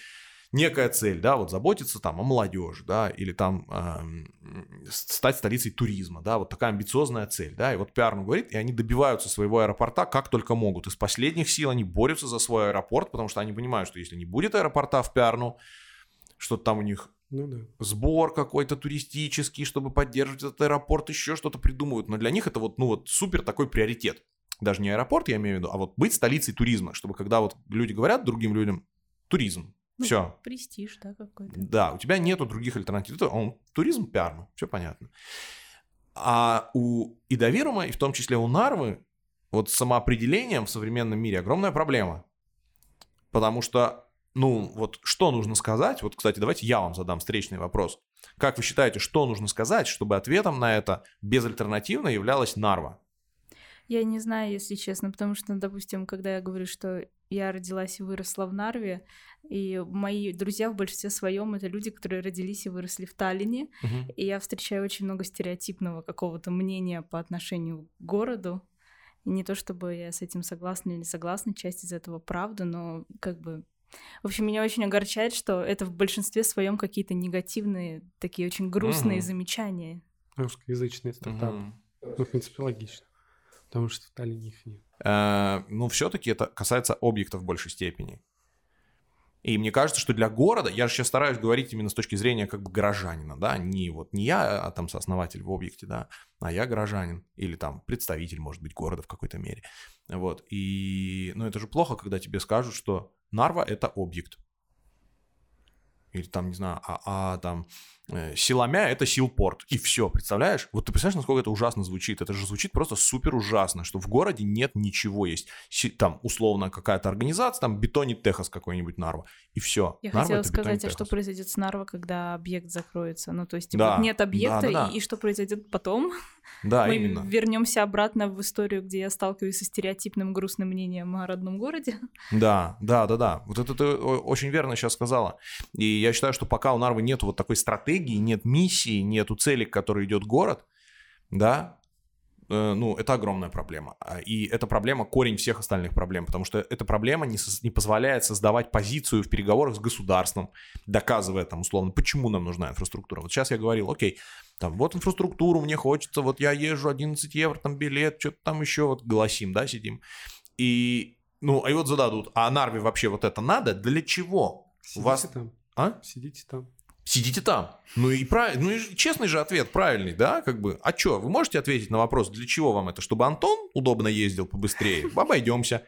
некая цель, да, вот заботиться там о молодежи, да, или там э, стать столицей туризма, да, вот такая амбициозная цель, да, и вот Пиарну говорит, и они добиваются своего аэропорта как только могут, из последних сил они борются за свой аэропорт, потому что они понимают, что если не будет аэропорта в Пиарну, что-то там у них ну, да. сбор какой-то туристический, чтобы поддерживать этот аэропорт, еще что-то придумывают, но для них это вот, ну вот супер такой приоритет. Даже не аэропорт, я имею в виду, а вот быть столицей туризма, чтобы когда вот люди говорят другим людям, туризм, ну, все. Престиж, да, какой-то. Да, у тебя нету других альтернатив. Это он туризм пиарно, все понятно. А у Идовирума, и в том числе у Нарвы, вот с самоопределением в современном мире огромная проблема. Потому что, ну, вот что нужно сказать? Вот, кстати, давайте я вам задам встречный вопрос. Как вы считаете, что нужно сказать, чтобы ответом на это безальтернативно являлась Нарва? Я не знаю, если честно, потому что, допустим, когда я говорю, что я родилась и выросла в Нарве, и мои друзья в большинстве своем это люди, которые родились и выросли в Таллине, uh-huh. и я встречаю очень много стереотипного какого-то мнения по отношению к городу. И не то чтобы я с этим согласна или не согласна, часть из этого правда, но как бы в общем, меня очень огорчает, что это в большинстве своем какие-то негативные, такие очень грустные uh-huh. замечания. Русскоязычные стартапы. Uh-huh. Ну, в принципе, логично. Потому что в Таллине их нет. Э, ну, все-таки это касается объектов в большей степени. И мне кажется, что для города, я же сейчас стараюсь говорить именно с точки зрения как бы горожанина, да, не вот не я, а там сооснователь в объекте, да, а я горожанин или там представитель, может быть, города в какой-то мере. Вот, и, ну, это же плохо, когда тебе скажут, что Нарва — это объект или там, не знаю, а, а там Силомя это Силпорт, и все, представляешь? Вот ты представляешь, насколько это ужасно звучит? Это же звучит просто супер ужасно, что в городе нет ничего, есть там условно какая-то организация, там Бетонит Техас какой-нибудь Нарва, и все. Я Нарва хотела сказать, а что произойдет с Нарва, когда объект закроется? Ну, то есть, типа, да, нет объекта, да, да, да. И, и что произойдет потом? Да, Мы именно. вернемся обратно в историю, где я сталкиваюсь со стереотипным грустным мнением о родном городе. Да, да, да, да. Вот это ты очень верно сейчас сказала. И я считаю, что пока у Нарвы нет вот такой стратегии, нет миссии, нету цели, к которой идет город, да, Э, ну, это огромная проблема. А, и эта проблема корень всех остальных проблем, потому что эта проблема не, со, не позволяет создавать позицию в переговорах с государством, доказывая там условно, почему нам нужна инфраструктура. Вот сейчас я говорил, окей, там вот инфраструктуру мне хочется, вот я езжу 11 евро, там билет, что-то там еще, вот голосим, да, сидим. И, ну, а и вот зададут, а Нарве вообще вот это надо? Для чего? Сидите У вас... там. А? Сидите там сидите там. Ну и, прав... ну и честный же ответ, правильный, да, как бы. А что, вы можете ответить на вопрос, для чего вам это? Чтобы Антон удобно ездил побыстрее? Обойдемся.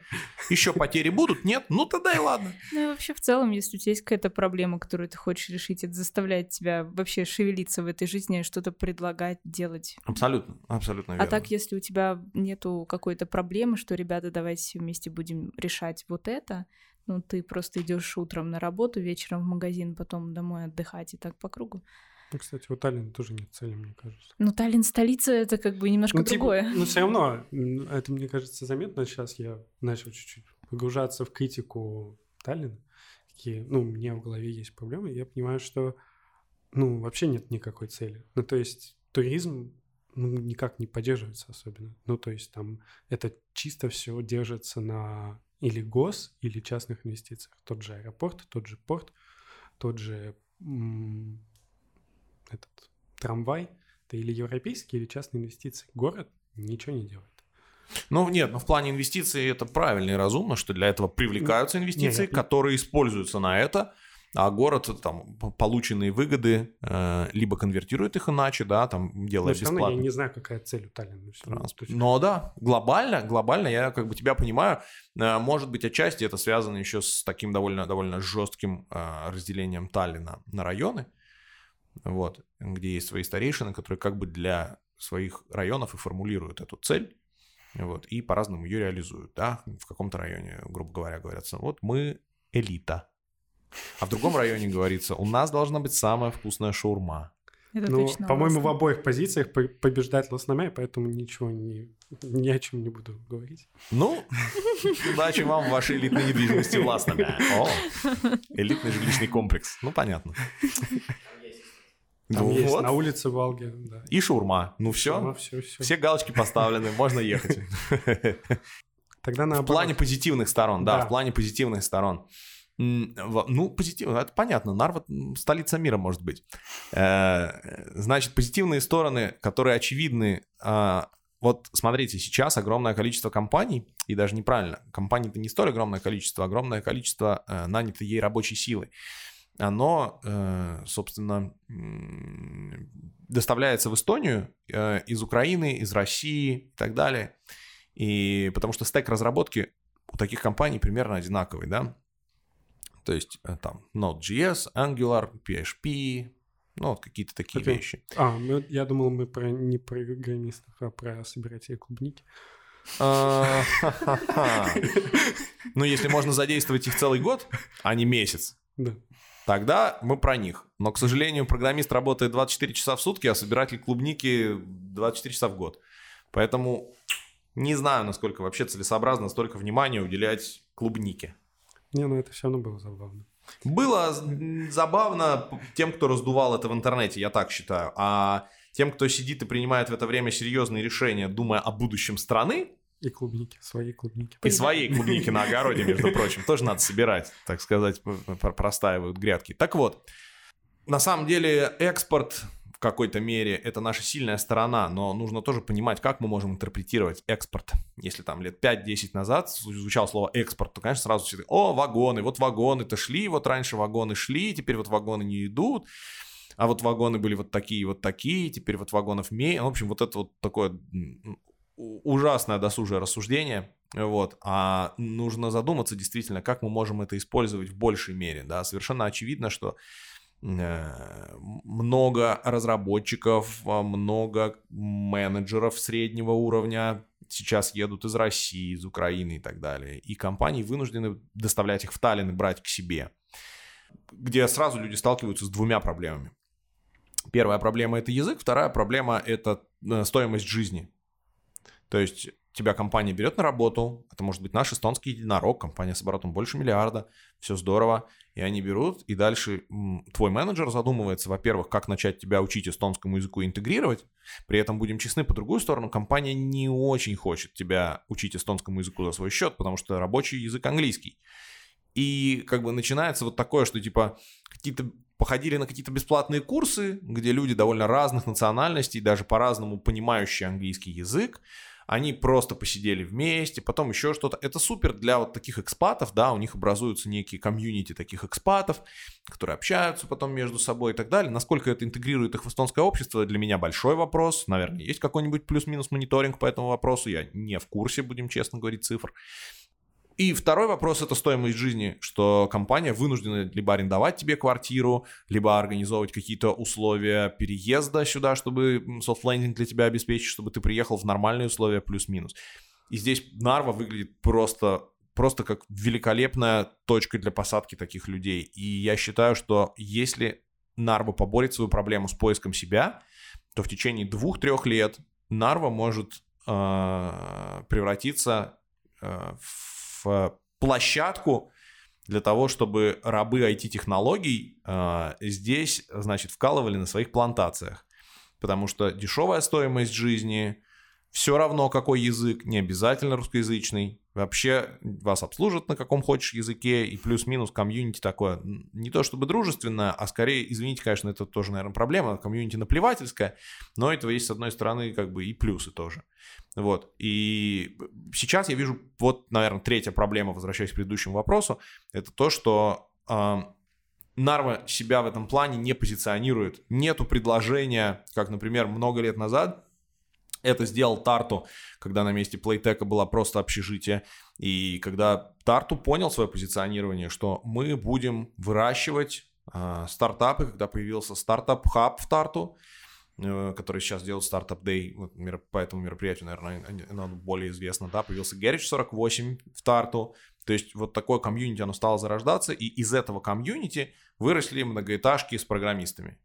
Еще потери будут? Нет? Ну тогда и ладно. Ну и вообще в целом, если у тебя есть какая-то проблема, которую ты хочешь решить, это заставляет тебя вообще шевелиться в этой жизни, что-то предлагать, делать. Абсолютно, абсолютно верно. А так, если у тебя нету какой-то проблемы, что, ребята, давайте вместе будем решать вот это, ну, ты просто идешь утром на работу, вечером в магазин, потом домой отдыхать и так по кругу. Ну, кстати, у Таллина тоже нет цели, мне кажется. Ну, Таллин столица это как бы немножко ну, типа, другое. Ну, все равно, это, мне кажется, заметно. Сейчас я начал чуть-чуть погружаться в критику Таллина. Такие, ну, у меня в голове есть проблемы, я понимаю, что, ну, вообще нет никакой цели. Ну, то есть туризм ну, никак не поддерживается особенно. Ну, то есть там это чисто все держится на или гос, или частных инвестициях. Тот же аэропорт, тот же порт, тот же м- этот трамвай, это или европейские, или частные инвестиции. Город ничего не делает. Ну, нет, ну в плане инвестиций это правильно и разумно, что для этого привлекаются инвестиции, нет, которые используются на это, а город там полученные выгоды э, либо конвертирует их иначе, да, там делая Но бесплатно. я не знаю, какая цель у Таллина. Но да, глобально, глобально я как бы тебя понимаю, э, может быть отчасти это связано еще с таким довольно довольно жестким э, разделением Таллина на районы, вот, где есть свои старейшины, которые как бы для своих районов и формулируют эту цель. Вот, и по-разному ее реализуют, да, в каком-то районе, грубо говоря, говорят, вот мы элита, а в другом районе говорится, у нас должна быть самая вкусная шаурма. Это ну, по-моему, в обоих позициях побеждать Лосномя, поэтому ничего не, ни о чем не буду говорить. Ну, удачи вам в вашей элитной недвижимости в Лосномя. О, элитный жилищный комплекс. Ну, понятно. Там ну, есть вот. на улице Волги. Да. И шаурма. Ну все. Шаурма, все, все. Все галочки поставлены, можно ехать. Тогда наоборот. В плане позитивных сторон, да, да, в плане позитивных сторон. Ну, позитивно, это понятно. Нарва столица мира может быть. Э, значит, позитивные стороны, которые очевидны. А, вот смотрите, сейчас огромное количество компаний, и даже неправильно, компаний-то не столь огромное количество, огромное количество э, нанятой ей рабочей силы. Оно, э, собственно, доставляется в Эстонию из Украины, из России и так далее. И потому что стек разработки у таких компаний примерно одинаковый, да. То есть э, там Node.js, Angular, PHP, ну, вот какие-то такие okay. вещи. А, мы, я думал, мы про, не про программистов, а про собирателей клубники. А, ну, если можно задействовать их целый год, а не месяц, тогда мы про них. Но, к сожалению, программист работает 24 часа в сутки, а собиратель клубники 24 часа в год. Поэтому не знаю, насколько вообще целесообразно столько внимания уделять клубнике. Не, ну это все равно было забавно. Было забавно тем, кто раздувал это в интернете, я так считаю. А тем, кто сидит и принимает в это время серьезные решения, думая о будущем страны, и клубники, свои клубники. И свои клубники на огороде, между прочим, тоже надо собирать, так сказать, простаивают грядки. Так вот, на самом деле экспорт в какой-то мере это наша сильная сторона, но нужно тоже понимать, как мы можем интерпретировать экспорт. Если там лет 5-10 назад звучало слово экспорт, то, конечно, сразу все о, вагоны, вот вагоны-то шли, вот раньше вагоны шли, теперь вот вагоны не идут, а вот вагоны были вот такие, вот такие, теперь вот вагонов меньше. В общем, вот это вот такое ужасное досужее рассуждение, вот, а нужно задуматься действительно, как мы можем это использовать в большей мере, да, совершенно очевидно, что много разработчиков, а, много менеджеров среднего уровня сейчас едут из России, из Украины и так далее. И компании вынуждены доставлять их в Таллин и брать к себе. Где сразу люди сталкиваются с двумя проблемами. Первая проблема это язык, вторая проблема это э, стоимость жизни. То есть тебя компания берет на работу, это может быть наш эстонский единорог, компания с оборотом больше миллиарда, все здорово, и они берут, и дальше твой менеджер задумывается, во-первых, как начать тебя учить эстонскому языку интегрировать, при этом, будем честны, по другую сторону, компания не очень хочет тебя учить эстонскому языку за свой счет, потому что рабочий язык английский. И как бы начинается вот такое, что типа какие-то походили на какие-то бесплатные курсы, где люди довольно разных национальностей, даже по-разному понимающие английский язык, они просто посидели вместе, потом еще что-то. Это супер для вот таких экспатов, да, у них образуются некие комьюнити таких экспатов, которые общаются потом между собой и так далее. Насколько это интегрирует их в эстонское общество, для меня большой вопрос. Наверное, есть какой-нибудь плюс-минус мониторинг по этому вопросу, я не в курсе, будем честно говорить, цифр. И второй вопрос – это стоимость жизни, что компания вынуждена либо арендовать тебе квартиру, либо организовывать какие-то условия переезда сюда, чтобы софтлендинг для тебя обеспечить, чтобы ты приехал в нормальные условия плюс-минус. И здесь Нарва выглядит просто просто как великолепная точка для посадки таких людей. И я считаю, что если Нарва поборет свою проблему с поиском себя, то в течение двух-трех лет Нарва может э, превратиться э, в в площадку для того, чтобы рабы IT-технологий э, здесь, значит, вкалывали на своих плантациях. потому что дешевая стоимость жизни, все равно какой язык, не обязательно русскоязычный, вообще вас обслужат на каком хочешь языке, и плюс-минус комьюнити такое, не то чтобы дружественное, а скорее, извините, конечно, это тоже, наверное, проблема, комьюнити наплевательское, но это есть, с одной стороны, как бы и плюсы тоже. Вот, и сейчас я вижу, вот, наверное, третья проблема, возвращаясь к предыдущему вопросу, это то, что Нарва себя в этом плане не позиционирует. Нету предложения, как, например, много лет назад это сделал Тарту, когда на месте Playtech было просто общежитие. И когда Тарту понял свое позиционирование, что мы будем выращивать э, стартапы, когда появился стартап-хаб в Тарту, э, который сейчас делает стартап Day, вот, по этому мероприятию, наверное, оно более известно, да, появился Garage 48 в Тарту, то есть вот такое комьюнити, оно стало зарождаться, и из этого комьюнити выросли многоэтажки с программистами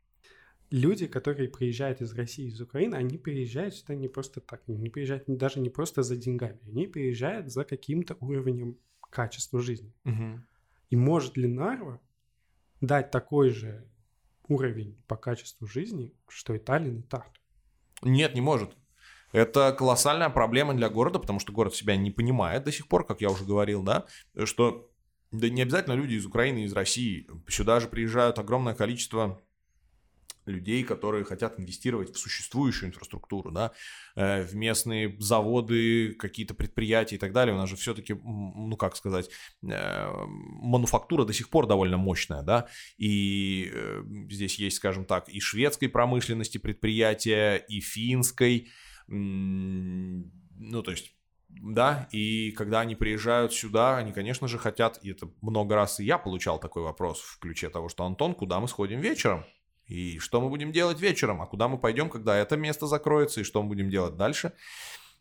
люди, которые приезжают из России, из Украины, они приезжают сюда не просто так, они приезжают даже не просто за деньгами, они приезжают за каким-то уровнем качества жизни. Угу. И может ли Нарва дать такой же уровень по качеству жизни, что и Таллин и Тарту? Нет, не может. Это колоссальная проблема для города, потому что город себя не понимает до сих пор, как я уже говорил, да, что да не обязательно люди из Украины, из России. Сюда же приезжают огромное количество людей, которые хотят инвестировать в существующую инфраструктуру, да, э, в местные заводы, какие-то предприятия и так далее. У нас же все-таки, ну как сказать, э, мануфактура до сих пор довольно мощная, да, и э, здесь есть, скажем так, и шведской промышленности предприятия, и финской, ну то есть да, и когда они приезжают сюда, они, конечно же, хотят, и это много раз и я получал такой вопрос в ключе того, что Антон, куда мы сходим вечером? И что мы будем делать вечером? А куда мы пойдем, когда это место закроется? И что мы будем делать дальше?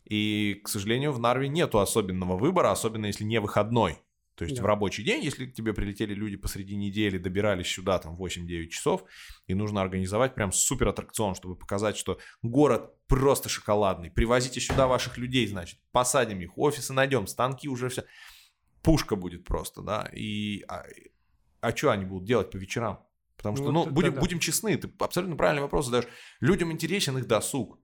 И, к сожалению, в Нарве нету особенного выбора, особенно если не выходной. То есть да. в рабочий день, если к тебе прилетели люди посреди недели, добирались сюда там 8-9 часов, и нужно организовать прям супер аттракцион, чтобы показать, что город просто шоколадный. Привозите сюда ваших людей, значит, посадим их, офисы найдем, станки уже все. Пушка будет просто, да. И а, а что они будут делать по вечерам? Потому что, ну, ну будем, да. будем честны, ты абсолютно правильный вопрос задаешь. Людям интересен их досуг.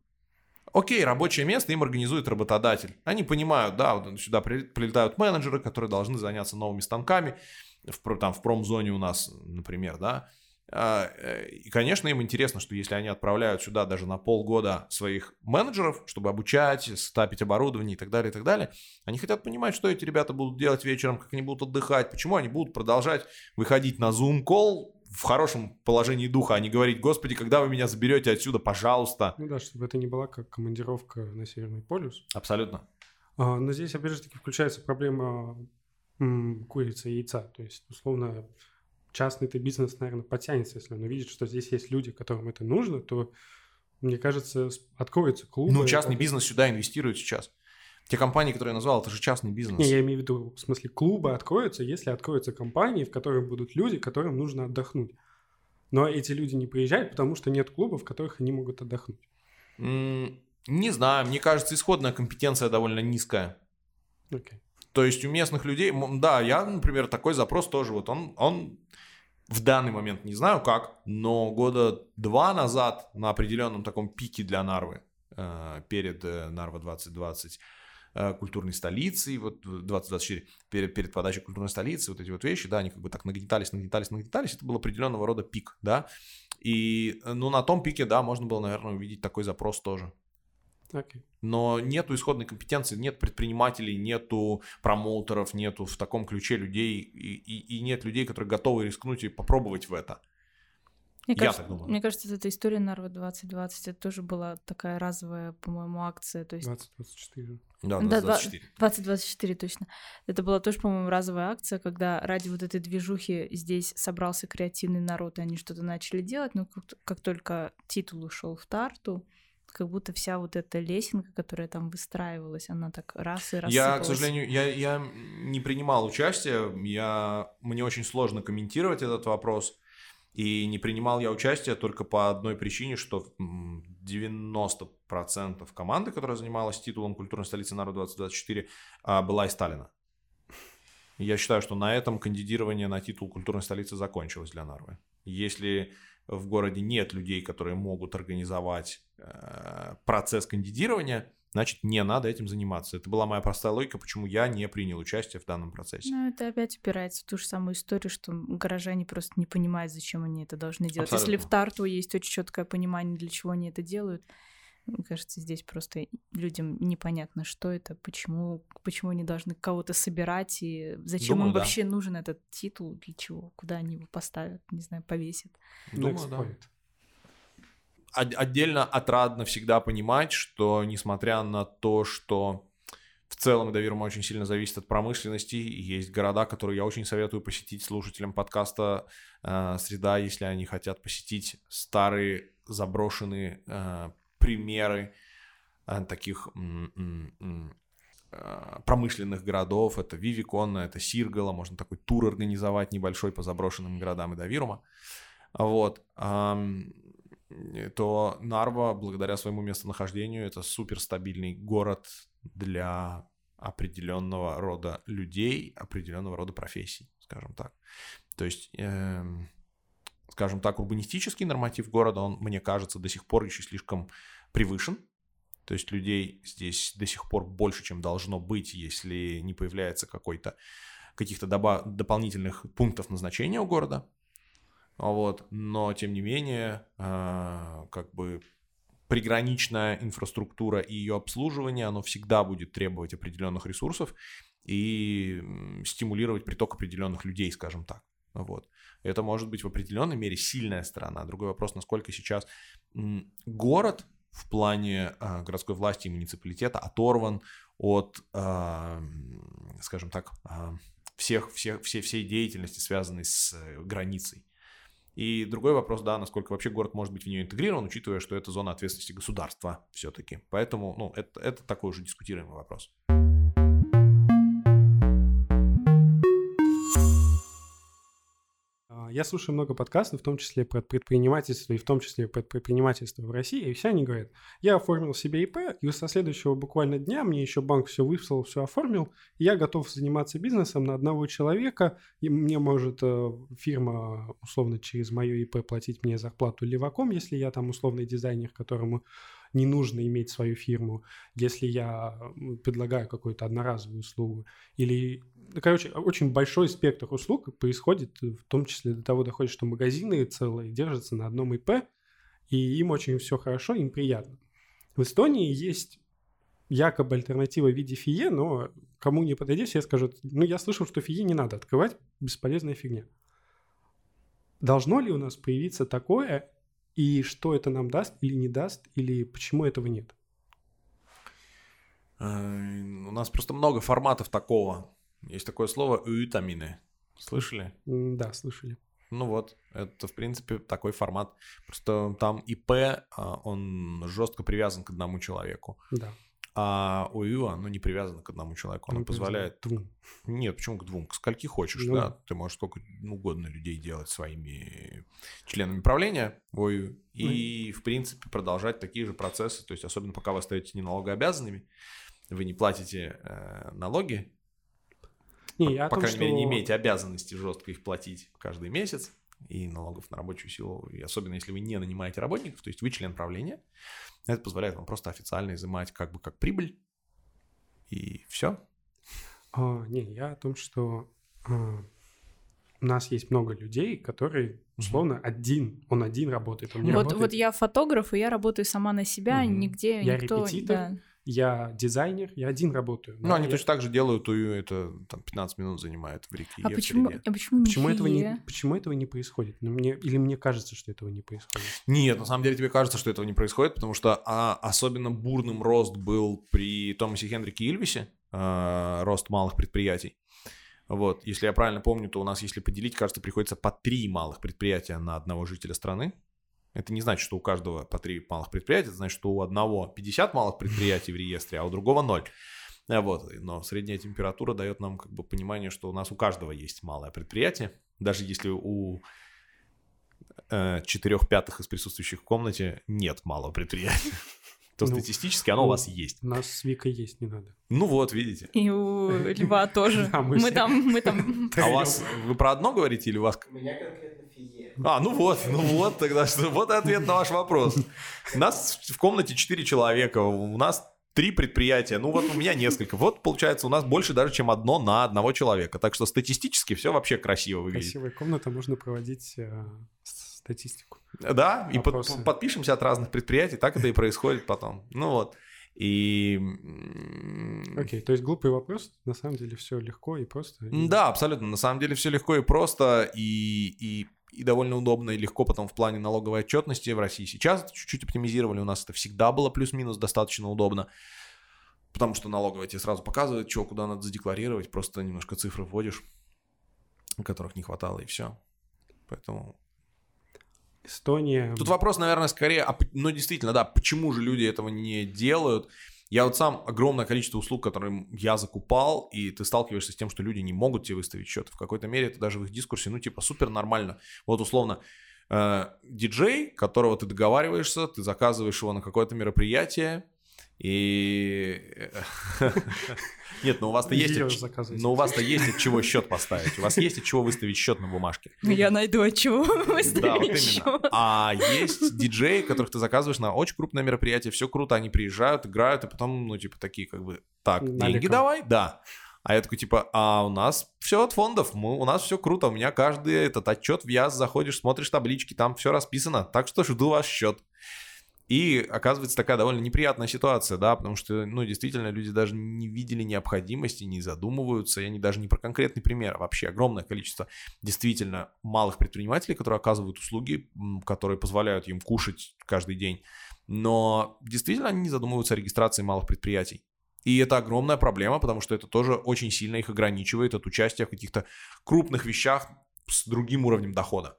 Окей, рабочее место им организует работодатель. Они понимают, да, вот сюда прилетают менеджеры, которые должны заняться новыми станками. В, там, в промзоне у нас, например, да. А, э, и, конечно, им интересно, что если они отправляют сюда даже на полгода своих менеджеров, чтобы обучать, стапить оборудование и так далее, и так далее, они хотят понимать, что эти ребята будут делать вечером, как они будут отдыхать, почему они будут продолжать выходить на Zoom-колл в хорошем положении духа, а не говорить, господи, когда вы меня заберете отсюда, пожалуйста. Ну да, чтобы это не была как командировка на Северный полюс. Абсолютно. А, но здесь, опять же таки, включается проблема курицы и яйца. То есть, условно, частный-то бизнес, наверное, подтянется, если он увидит, что здесь есть люди, которым это нужно, то, мне кажется, откроется клуб. Ну, частный бизнес сюда инвестирует сейчас. Те компании, которые я назвал, это же частный бизнес. Не, я имею в виду, в смысле, клубы откроются, если откроются компании, в которых будут люди, которым нужно отдохнуть. Но эти люди не приезжают, потому что нет клубов, в которых они могут отдохнуть. не знаю, мне кажется, исходная компетенция довольно низкая. Okay. То есть у местных людей, да, я, например, такой запрос тоже, вот он, он в данный момент не знаю как, но года два назад на определенном таком пике для Нарвы, э, перед э, Нарва 2020, Э, культурной столицей, вот 2024, перед, перед подачей культурной столицы, вот эти вот вещи, да, они как бы так нагнетались, нагнетались, нагнетались, это был определенного рода пик, да, и, ну, на том пике, да, можно было, наверное, увидеть такой запрос тоже. Okay. Но нету исходной компетенции, нет предпринимателей, нету промоутеров, нету в таком ключе людей, и, и, и нет людей, которые готовы рискнуть и попробовать в это. Мне Я кажется, так думаю. Мне кажется, эта история Нарва 2020, это тоже была такая разовая, по-моему, акция. То есть... 2024. Да, 2024. Да, 2024, точно. Это была тоже, по-моему, разовая акция, когда ради вот этой движухи здесь собрался креативный народ, и они что-то начали делать, но как, как только титул ушел в Тарту, как будто вся вот эта лесенка, которая там выстраивалась, она так раз и раз. Я, к сожалению, я, я не принимал участия, я, мне очень сложно комментировать этот вопрос. И не принимал я участие только по одной причине, что 90% команды, которая занималась титулом культурной столицы народа 2024, а, была из Сталина. Я считаю, что на этом кандидирование на титул культурной столицы закончилось для Нарвы. Если в городе нет людей, которые могут организовать э, процесс кандидирования, значит, не надо этим заниматься. Это была моя простая логика, почему я не принял участие в данном процессе. Ну, это опять упирается в ту же самую историю, что горожане просто не понимают, зачем они это должны делать. Абсолютно. Если в Тарту есть очень четкое понимание, для чего они это делают, мне кажется, здесь просто людям непонятно, что это, почему, почему они должны кого-то собирать, и зачем Думаю, им да. вообще нужен этот титул, для чего, куда они его поставят, не знаю, повесят. Думаю, да. Отдельно отрадно всегда понимать, что несмотря на то, что в целом Давирма очень сильно зависит от промышленности. Есть города, которые я очень советую посетить слушателям подкаста э, «Среда», если они хотят посетить старые заброшенные э, примеры э, таких э, промышленных городов. Это Вивиконна, это Сиргала. Можно такой тур организовать небольшой по заброшенным городам и до Вирума. Вот. То Нарва, благодаря своему местонахождению, это суперстабильный город для определенного рода людей, определенного рода профессий, скажем так. То есть э, скажем так, урбанистический норматив города, он, мне кажется, до сих пор еще слишком превышен. То есть людей здесь до сих пор больше, чем должно быть, если не появляется какой-то каких-то дополнительных пунктов назначения у города. Вот. Но, тем не менее, э, как бы приграничная инфраструктура и ее обслуживание, оно всегда будет требовать определенных ресурсов и стимулировать приток определенных людей, скажем так. Вот. Это может быть в определенной мере сильная сторона. Другой вопрос, насколько сейчас город в плане э, городской власти и муниципалитета оторван от, э, скажем так, э, всех, всех, всей, всей деятельности, связанной с границей. И другой вопрос, да, насколько вообще город может быть в нее интегрирован, учитывая, что это зона ответственности государства все-таки. Поэтому, ну, это, это такой уже дискутируемый вопрос. Я слушаю много подкастов, в том числе про предпринимательство, и в том числе про предпринимательство в России, и все они говорят, я оформил себе ИП, и со следующего буквально дня мне еще банк все выписал, все оформил, и я готов заниматься бизнесом на одного человека, и мне может э, фирма условно через мое ИП платить мне зарплату леваком, если я там условный дизайнер, которому не нужно иметь свою фирму, если я предлагаю какую-то одноразовую услугу. Или, короче, очень большой спектр услуг происходит, в том числе до того доходит, что магазины целые держатся на одном ИП, и им очень все хорошо, им приятно. В Эстонии есть якобы альтернатива в виде фие, но кому не подойдет, все скажут, ну, я слышал, что фие не надо открывать, бесполезная фигня. Должно ли у нас появиться такое, и что это нам даст или не даст, или почему этого нет? Э, у нас просто много форматов такого. Есть такое слово «витамины». Слышали? Да, слышали. Ну вот, это, в принципе, такой формат. Просто там ИП, а, он жестко привязан к одному человеку. Да. А ОЮ, оно не привязано к одному человеку. Оно, позволяет... Двум. Нет, почему к двум? К скольки хочешь, ну, да? Ты можешь сколько угодно людей делать своими членами правления ОЮ. И, ну, в принципе, продолжать такие же процессы. То есть, особенно пока вы остаетесь не налогообязанными, вы не платите э, налоги, не, я по, том, крайней что... мере, не имеете обязанности жестко их платить каждый месяц и налогов на рабочую силу, и особенно если вы не нанимаете работников, то есть вы член правления, это позволяет вам просто официально изымать как бы как прибыль, и все. А, не, я о том, что а, у нас есть много людей, которые условно mm-hmm. один, он один работает, он не вот, работает. Вот я фотограф, и я работаю сама на себя, mm-hmm. нигде я никто... репетитор, да я дизайнер, я один работаю. Ну, они я... точно так же делают, и это там 15 минут занимает в реке. А почему, а почему, почему, этого не, почему этого не происходит? Ну, мне, или мне кажется, что этого не происходит? Нет, на самом деле тебе кажется, что этого не происходит, потому что а, особенно бурным рост был при Томасе Хенрике Ильвисе, а, рост малых предприятий. Вот, если я правильно помню, то у нас, если поделить, кажется, приходится по три малых предприятия на одного жителя страны. Это не значит, что у каждого по три малых предприятия, это значит, что у одного 50 малых предприятий в реестре, а у другого 0. Э, вот. Но средняя температура дает нам как бы понимание, что у нас у каждого есть малое предприятие. Даже если у э, четырех пятых из присутствующих в комнате нет малого предприятия, то ну, статистически оно ну, у вас есть. У нас с Викой есть, не надо. Ну вот, видите. И у Льва тоже. Мы там, мы там. А у вас, вы про одно говорите или у вас... У меня конкретно. А, ну вот, ну вот тогда, что, вот ответ на ваш вопрос. У нас в комнате 4 человека, у нас три предприятия, ну вот у меня несколько. Вот получается у нас больше даже, чем одно на одного человека. Так что статистически все вообще красиво выглядит. Красивая комната, можно проводить э, статистику. Да, и под, подпишемся от разных предприятий, так это и происходит потом. Ну вот. И... Окей, okay, то есть глупый вопрос, на самом деле все легко и просто. Да, абсолютно, на самом деле все легко и просто, и, и, и довольно удобно и легко потом в плане налоговой отчетности в России. Сейчас чуть-чуть оптимизировали, у нас это всегда было плюс-минус достаточно удобно, потому что налоговая тебе сразу показывает, что куда надо задекларировать, просто немножко цифры вводишь, которых не хватало, и все. Поэтому Эстония. Тут вопрос, наверное, скорее, а, ну действительно, да, почему же люди этого не делают? Я вот сам огромное количество услуг, которые я закупал, и ты сталкиваешься с тем, что люди не могут тебе выставить счет. В какой-то мере это даже в их дискурсе, ну типа супер нормально. Вот условно, э, диджей, которого ты договариваешься, ты заказываешь его на какое-то мероприятие, и... Нет, но у вас-то есть... Но у вас-то есть от чего счет поставить. У вас есть от чего выставить счет на бумажке. Я найду от чего выставить Да, вот именно. А есть диджеи, которых ты заказываешь на очень крупное мероприятие, все круто, они приезжают, играют, и потом, ну, типа, такие, как бы, так, деньги давай, да. А я такой, типа, а у нас все от фондов, мы, у нас все круто, у меня каждый этот отчет в ЯС заходишь, смотришь таблички, там все расписано, так что жду ваш счет. И оказывается такая довольно неприятная ситуация, да, потому что, ну, действительно, люди даже не видели необходимости, не задумываются, и они даже не про конкретный пример, а вообще огромное количество действительно малых предпринимателей, которые оказывают услуги, которые позволяют им кушать каждый день, но действительно они не задумываются о регистрации малых предприятий. И это огромная проблема, потому что это тоже очень сильно их ограничивает от участия в каких-то крупных вещах с другим уровнем дохода.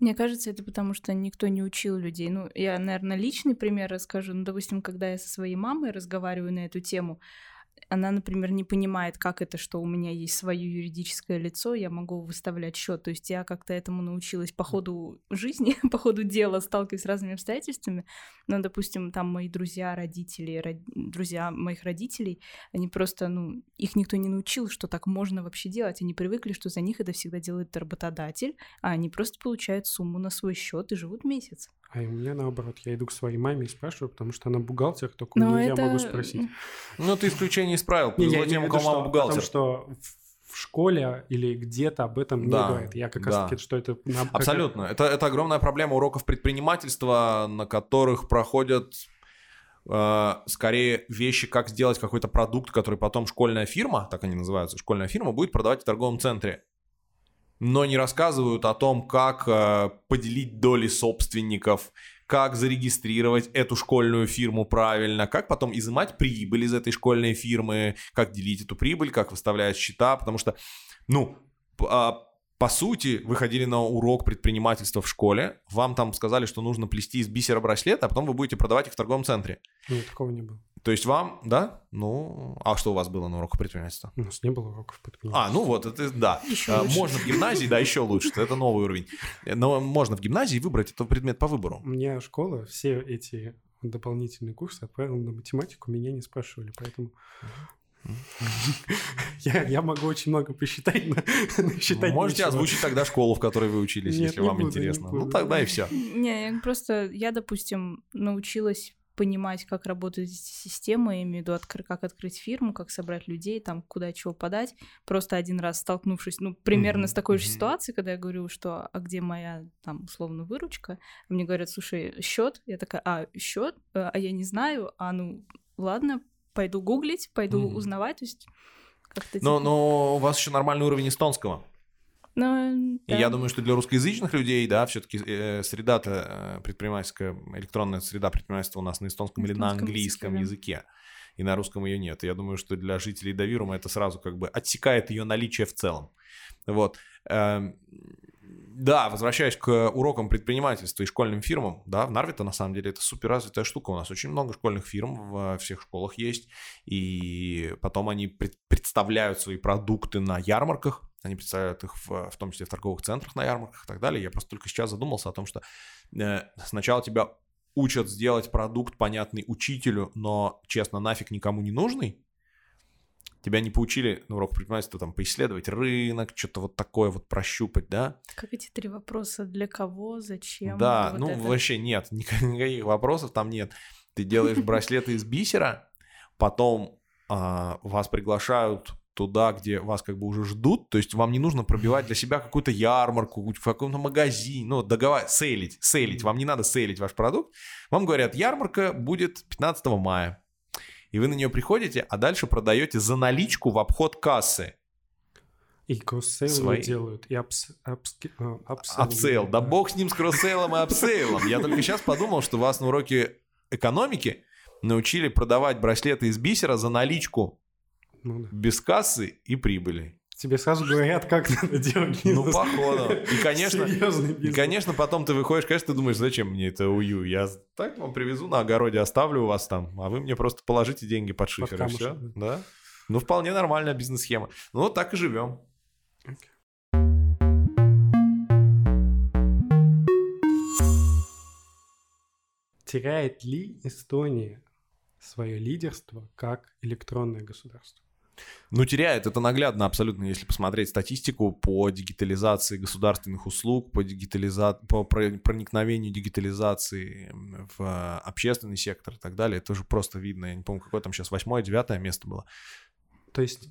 Мне кажется, это потому, что никто не учил людей. Ну, я, наверное, личный пример расскажу. Ну, допустим, когда я со своей мамой разговариваю на эту тему, она, например, не понимает, как это, что у меня есть свое юридическое лицо, я могу выставлять счет. То есть я как-то этому научилась по ходу жизни, по ходу дела, сталкиваясь с разными обстоятельствами. Но, допустим, там мои друзья, родители, род... друзья моих родителей, они просто, ну, их никто не научил, что так можно вообще делать. Они привыкли, что за них это всегда делает работодатель, а они просто получают сумму на свой счет и живут месяц. А у меня наоборот, я иду к своей маме и спрашиваю, потому что она бухгалтер, только Но у нее это... я могу спросить. Ну, ты исключение из правил, не, я тем, у кого мама бухгалтер. Потому что в школе или где-то об этом да, не говорят. Я как да. раз таки, что это... Абсолютно. Это, это огромная проблема уроков предпринимательства, на которых проходят э, скорее вещи, как сделать какой-то продукт, который потом школьная фирма, так они называются, школьная фирма, будет продавать в торговом центре но не рассказывают о том, как э, поделить доли собственников, как зарегистрировать эту школьную фирму правильно, как потом изымать прибыль из этой школьной фирмы, как делить эту прибыль, как выставлять счета, потому что, ну, а, по сути, вы ходили на урок предпринимательства в школе, вам там сказали, что нужно плести из бисера браслеты, а потом вы будете продавать их в торговом центре. Нет, такого не было. То есть вам, да? Ну, а что у вас было на уроках предпринимательства? У нас не было уроков предпринимательства. А, ну вот, это да. Еще а, можно в гимназии, да, еще лучше. Это новый уровень. Но можно в гимназии выбрать этот предмет по выбору. У меня школа все эти дополнительные курсы отправила на математику, меня не спрашивали, поэтому я, я могу очень много посчитать, но, но считать Можете ничего. озвучить тогда школу, в которой вы учились, Нет, если вам буду, интересно. Ну тогда и все. Не, я просто я, допустим, научилась понимать, как работают эти системы, я имею в виду, откр- как открыть фирму, как собрать людей, там, куда чего подать. Просто один раз столкнувшись, ну, примерно mm-hmm. с такой же ситуацией, когда я говорю, что, а где моя, там, условно, выручка, мне говорят, слушай, счет, я такая, а, счет, а я не знаю, а, ну, ладно, пойду гуглить, пойду mm-hmm. узнавать, то есть как-то... Но, типа... но у вас еще нормальный уровень эстонского. Ну, да. И я думаю, что для русскоязычных людей, да, все-таки э, среда-то э, предпринимательская, электронная среда предпринимательства у нас на эстонском, эстонском или на английском языке, языке. И на русском ее нет. я думаю, что для жителей Давирума это сразу как бы отсекает ее наличие в целом. Вот. Эм, да, возвращаясь к урокам предпринимательства и школьным фирмам, да, в Нарве-то на самом деле это супер развитая штука. У нас очень много школьных фирм во всех школах есть, и потом они представляют свои продукты на ярмарках, они представляют их в, в том числе в торговых центрах на ярмарках и так далее. Я просто только сейчас задумался о том, что э, сначала тебя учат сделать продукт понятный учителю, но, честно, нафиг никому не нужный, тебя не поучили на урок предпринимательства там поисследовать рынок, что-то вот такое вот прощупать, да? Как эти три вопроса? Для кого, зачем? Да, вот ну это? вообще нет, никаких вопросов там нет. Ты делаешь браслеты из бисера, потом а, вас приглашают туда, где вас как бы уже ждут, то есть вам не нужно пробивать для себя какую-то ярмарку, в каком-то магазине, ну, договор... sale ить, sale ить, вам не надо sale ить ваш продукт, вам говорят, ярмарка будет 15 мая, и вы на нее приходите, а дальше продаете за наличку в обход кассы. И cross-sale ы делают, и ups, ups, upsale. Да. бог с ним, с cross-sale ом и upsale ом. Я только сейчас подумал, что вас на уроке экономики научили продавать браслеты из бисера за наличку ну, да. без кассы и прибыли. Тебе сразу говорят, как надо делать бизнес. Ну, походу. И, конечно, и, конечно, потом ты выходишь, конечно, ты думаешь, зачем мне это ую? Я так вам привезу на огороде, оставлю у вас там, а вы мне просто положите деньги под шифер, под и все. Да? Ну, вполне нормальная бизнес-схема. Ну, так и живем. Теряет ли Эстония свое лидерство как электронное государство? Ну, теряет. Это наглядно абсолютно, если посмотреть статистику по дигитализации государственных услуг, по, дигитализа... по проникновению дигитализации в общественный сектор и так далее. Это уже просто видно. Я не помню, какое там сейчас восьмое, девятое место было. То есть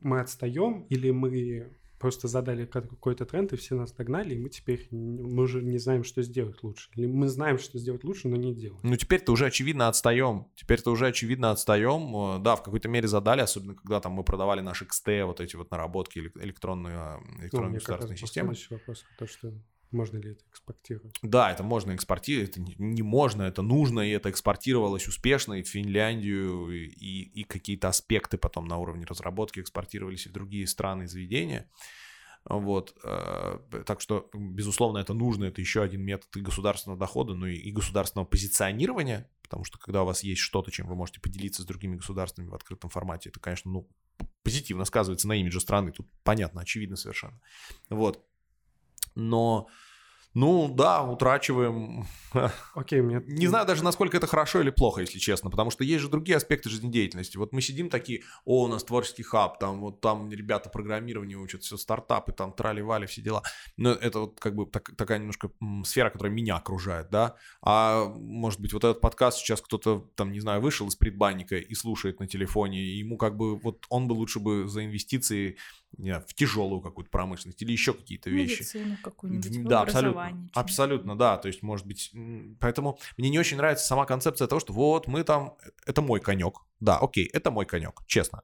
мы отстаем или мы просто задали какой-то тренд, и все нас догнали, и мы теперь мы уже не знаем, что сделать лучше. Или мы знаем, что сделать лучше, но не делаем. Ну, теперь-то уже очевидно отстаем. Теперь-то уже очевидно отстаем. Э, да, в какой-то мере задали, особенно когда там мы продавали наш XT, вот эти вот наработки электронную, а, электронную ну, государственную систему. вопрос, то, что можно ли это экспортировать? Да, это можно экспортировать, это не можно, это нужно, и это экспортировалось успешно и в Финляндию, и, и какие-то аспекты потом на уровне разработки экспортировались и в другие страны заведения. Вот, э, так что, безусловно, это нужно, это еще один метод и государственного дохода, ну и государственного позиционирования, потому что когда у вас есть что-то, чем вы можете поделиться с другими государствами в открытом формате, это, конечно, ну, позитивно сказывается на имидже страны, тут понятно, очевидно совершенно. Вот. Но ну да, утрачиваем. Окей, мне... Не знаю даже, насколько это хорошо или плохо, если честно, потому что есть же другие аспекты жизнедеятельности. Вот мы сидим такие, о, у нас творческий хаб, там вот там ребята программирование учат, все стартапы, там трали-вали, все дела. Но это вот как бы так, такая немножко сфера, которая меня окружает, да. А может быть вот этот подкаст сейчас кто-то там, не знаю, вышел из предбанника и слушает на телефоне, и ему как бы вот он бы лучше бы за инвестиции не знаю, в тяжелую какую-то промышленность или еще какие-то вещи. Медицину какую-нибудь, да, абсолютно, абсолютно, да, то есть, может быть, поэтому мне не очень нравится сама концепция того, что вот мы там, это мой конек, да, окей, это мой конек, честно.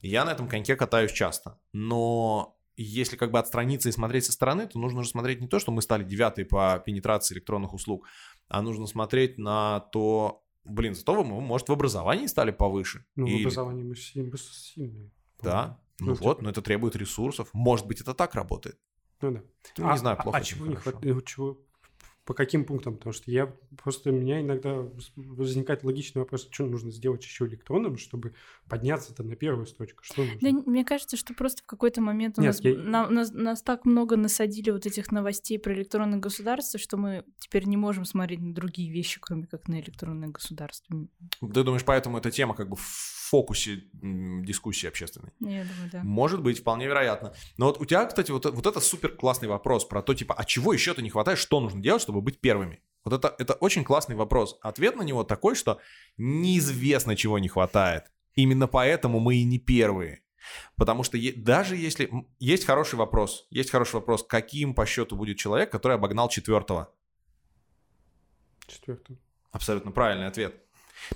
Я на этом коньке катаюсь часто, но если как бы отстраниться и смотреть со стороны, то нужно же смотреть не то, что мы стали девятые по пенетрации электронных услуг, а нужно смотреть на то, блин, зато мы, может, в образовании стали повыше. Ну, и... в образовании мы сильные. Да, ну, ну вот, типа... но это требует ресурсов. Может быть, это так работает. Ну да. Ну, а, не знаю, плохо. А, а чего не хватает? Чего, по каким пунктам? Потому что я просто у меня иногда возникает логичный вопрос, что нужно сделать еще электронным, чтобы подняться-то на первую строчку. Что нужно? Да, мне кажется, что просто в какой-то момент у Нет, нас, я... на, нас, нас так много насадили вот этих новостей про электронное государство, что мы теперь не можем смотреть на другие вещи, кроме как на электронное государство. Ты думаешь, поэтому эта тема как бы в фокусе дискуссии общественной? Я думаю, да. Может быть, вполне вероятно. Но вот у тебя, кстати, вот, вот это супер классный вопрос про то, типа, а чего еще-то не хватает, что нужно делать, чтобы чтобы быть первыми? Вот это, это очень классный вопрос. Ответ на него такой, что неизвестно, чего не хватает. Именно поэтому мы и не первые. Потому что е- даже если... Есть хороший вопрос. Есть хороший вопрос. Каким по счету будет человек, который обогнал четвертого? Четвертого. Абсолютно правильный ответ.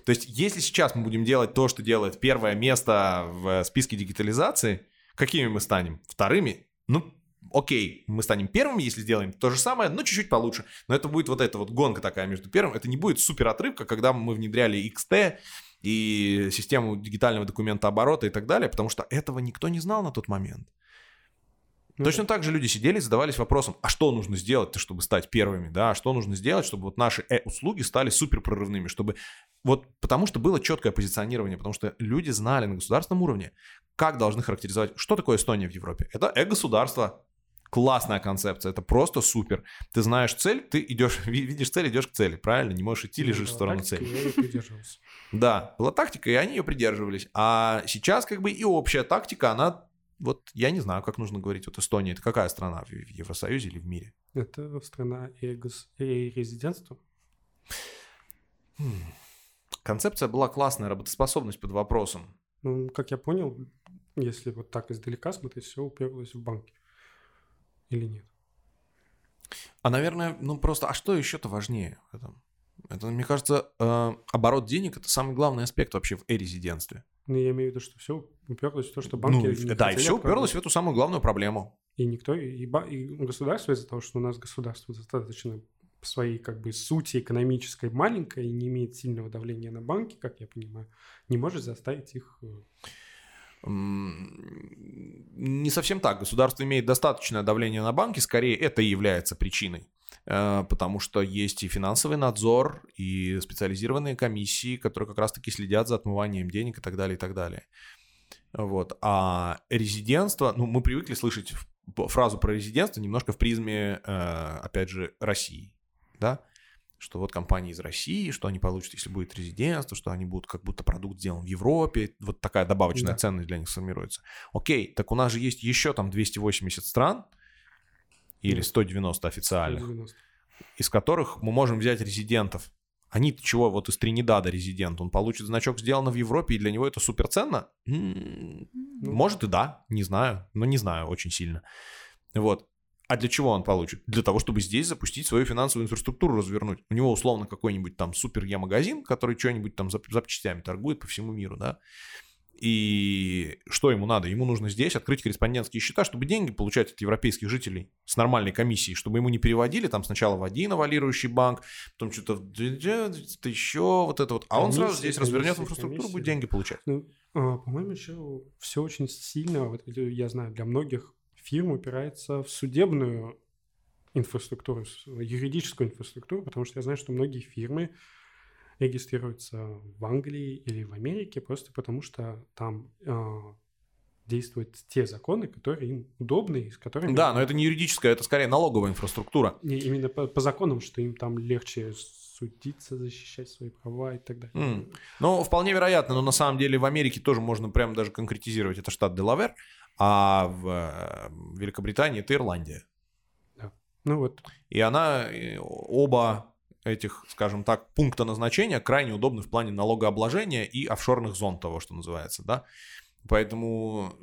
То есть, если сейчас мы будем делать то, что делает первое место в списке дигитализации, какими мы станем? Вторыми? Ну, окей, мы станем первыми, если сделаем то же самое, но чуть-чуть получше. Но это будет вот эта вот гонка такая между первым. Это не будет супер отрывка, когда мы внедряли XT и систему дигитального документа оборота и так далее, потому что этого никто не знал на тот момент. Ну, Точно так же люди сидели и задавались вопросом, а что нужно сделать, чтобы стать первыми, да, что нужно сделать, чтобы вот наши э-услуги стали супер прорывными, чтобы вот потому что было четкое позиционирование, потому что люди знали на государственном уровне, как должны характеризовать, что такое Эстония в Европе. Это э-государство, Классная концепция, это просто супер. Ты знаешь цель, ты идешь, видишь цель, идешь к цели, правильно? Не можешь идти, лежишь в сторону цели. Да, была тактика, и они ее придерживались. А сейчас как бы и общая тактика, она вот я не знаю, как нужно говорить. Вот Эстония это какая страна в Евросоюзе или в мире? Это страна и, гос... и резидентство. Хм. Концепция была классная, работоспособность под вопросом. Ну, как я понял, если вот так издалека смотреть, все уперлось в банки. Или нет? А, наверное, ну просто, а что еще-то важнее в этом? Это, мне кажется, э, оборот денег это самый главный аспект вообще в э-резидентстве. Ну, я имею в виду, что все уперлось в то, что банки... Ну, да, и все уперлось в эту самую главную проблему. И никто, и, и государство из-за того, что у нас государство достаточно по своей как бы сути экономической маленькое и не имеет сильного давления на банки, как я понимаю, не может заставить их э, не совсем так. Государство имеет достаточное давление на банки, скорее это и является причиной. Э, потому что есть и финансовый надзор, и специализированные комиссии, которые как раз-таки следят за отмыванием денег и так далее, и так далее. Вот. А резидентство, ну, мы привыкли слышать фразу про резидентство немножко в призме, э, опять же, России, да, что вот компании из России, что они получат, если будет резидентство, что они будут как будто продукт сделан в Европе, вот такая добавочная да. ценность для них сформируется. Окей, так у нас же есть еще там 280 стран, или 190 официальных, 190. из которых мы можем взять резидентов. Они чего, вот из Тринидада резидент, он получит значок сделано в Европе, и для него это суперценно? Ну, Может и да, не знаю, но не знаю очень сильно. Вот. А для чего он получит? Для того, чтобы здесь запустить свою финансовую инфраструктуру, развернуть. У него условно какой-нибудь там супер Е-магазин, который что-нибудь там запчастями торгует по всему миру, да. И что ему надо? Ему нужно здесь открыть корреспондентские счета, чтобы деньги получать от европейских жителей с нормальной комиссией, чтобы ему не переводили там сначала в один авалирующий банк, потом что-то еще вот это вот. А он сразу здесь развернет инфраструктуру, будет деньги получать. Ну, а, по-моему, еще все очень сильно, вот я знаю, для многих фирм упирается в судебную инфраструктуру, юридическую инфраструктуру, потому что я знаю, что многие фирмы регистрируются в Англии или в Америке просто потому, что там э, действуют те законы, которые им удобны, и с которыми... Да, но это не юридическая, это скорее налоговая инфраструктура. Не, именно по, по законам, что им там легче судиться, защищать свои права и так далее. Mm. Ну, вполне вероятно, но на самом деле в Америке тоже можно прямо даже конкретизировать, это штат Делавер, а в э, Великобритании это Ирландия. Да. Ну вот. И она, оба этих, скажем так, пункта назначения крайне удобны в плане налогообложения и офшорных зон того, что называется, да. Поэтому,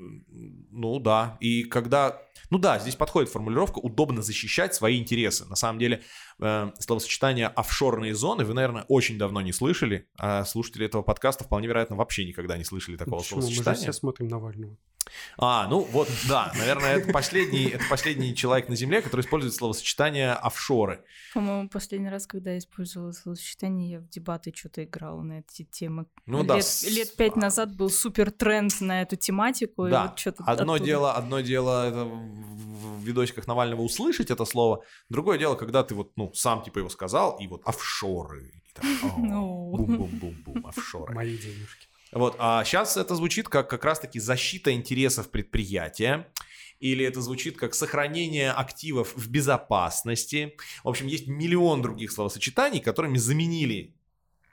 ну да, и когда, ну да, здесь подходит формулировка «удобно защищать свои интересы». На самом деле, э, словосочетание «офшорные зоны» вы, наверное, очень давно не слышали, а слушатели этого подкаста вполне вероятно вообще никогда не слышали такого Почему? словосочетания. Мы же все смотрим Навального. А, ну вот, да, наверное, это последний, это последний человек на Земле, который использует словосочетание офшоры. По-моему, последний раз, когда я использовала словосочетание, я в дебаты что-то играла на эти темы. Ну лет, да. Лет пять назад был супер тренд на эту тематику. Да. И вот что-то одно оттуда... дело, одно дело это в видосиках Навального услышать это слово, другое дело, когда ты вот, ну, сам типа его сказал, и вот офшоры. Ну. Бум-бум-бум-бум, офшоры. Мои денежки. Вот, а сейчас это звучит как как раз-таки защита интересов предприятия или это звучит как сохранение активов в безопасности. В общем, есть миллион других словосочетаний, которыми заменили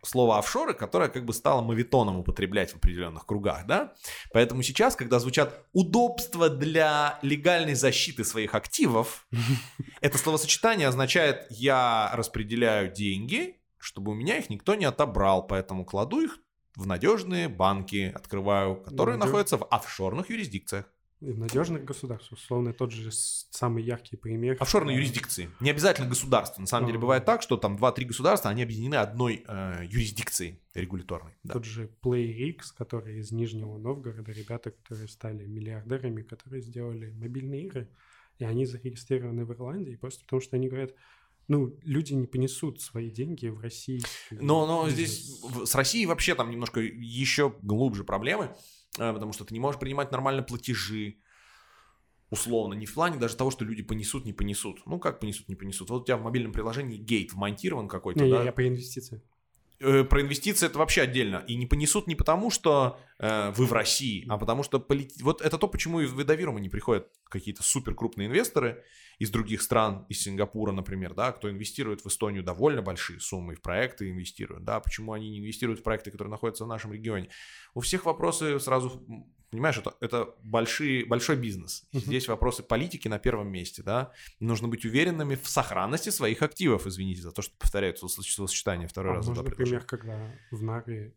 слово офшоры, которое как бы стало мавитоном употреблять в определенных кругах, да? Поэтому сейчас, когда звучат удобства для легальной защиты своих активов, это словосочетание означает «я распределяю деньги, чтобы у меня их никто не отобрал, поэтому кладу их в надежные банки открываю, которые находятся в офшорных юрисдикциях. Надежных государствах. Условно, тот же самый яркий пример. Офшорные юрисдикции. Не обязательно государство. На самом деле бывает так, что там 2-3 государства, они объединены одной э, юрисдикцией регуляторной. Да. Тот же PlayRix, который из Нижнего Новгорода, ребята, которые стали миллиардерами, которые сделали мобильные игры, и они зарегистрированы в Ирландии просто потому, что они говорят, ну, люди не понесут свои деньги в России. Но, но здесь с Россией вообще там немножко еще глубже проблемы, потому что ты не можешь принимать нормально платежи, условно, не в плане даже того, что люди понесут, не понесут. Ну, как понесут, не понесут. Вот у тебя в мобильном приложении гейт вмонтирован какой-то, не, да? Я, я по инвестициям. э, про инвестиции это вообще отдельно. И не понесут не потому, что э, вы в России, а потому что полит... вот это то, почему и в Видовирума не приходят какие-то супер крупные инвесторы из других стран, из Сингапура, например, да, кто инвестирует в Эстонию довольно большие суммы в проекты инвестируют, да, почему они не инвестируют в проекты, которые находятся в нашем регионе. У всех вопросы сразу Понимаешь, это, это большие, большой бизнес. Uh-huh. Здесь вопросы политики на первом месте, да. Нужно быть уверенными в сохранности своих активов, извините за то, что повторяю словосочетание второй а раз. Может, например, когда в Наре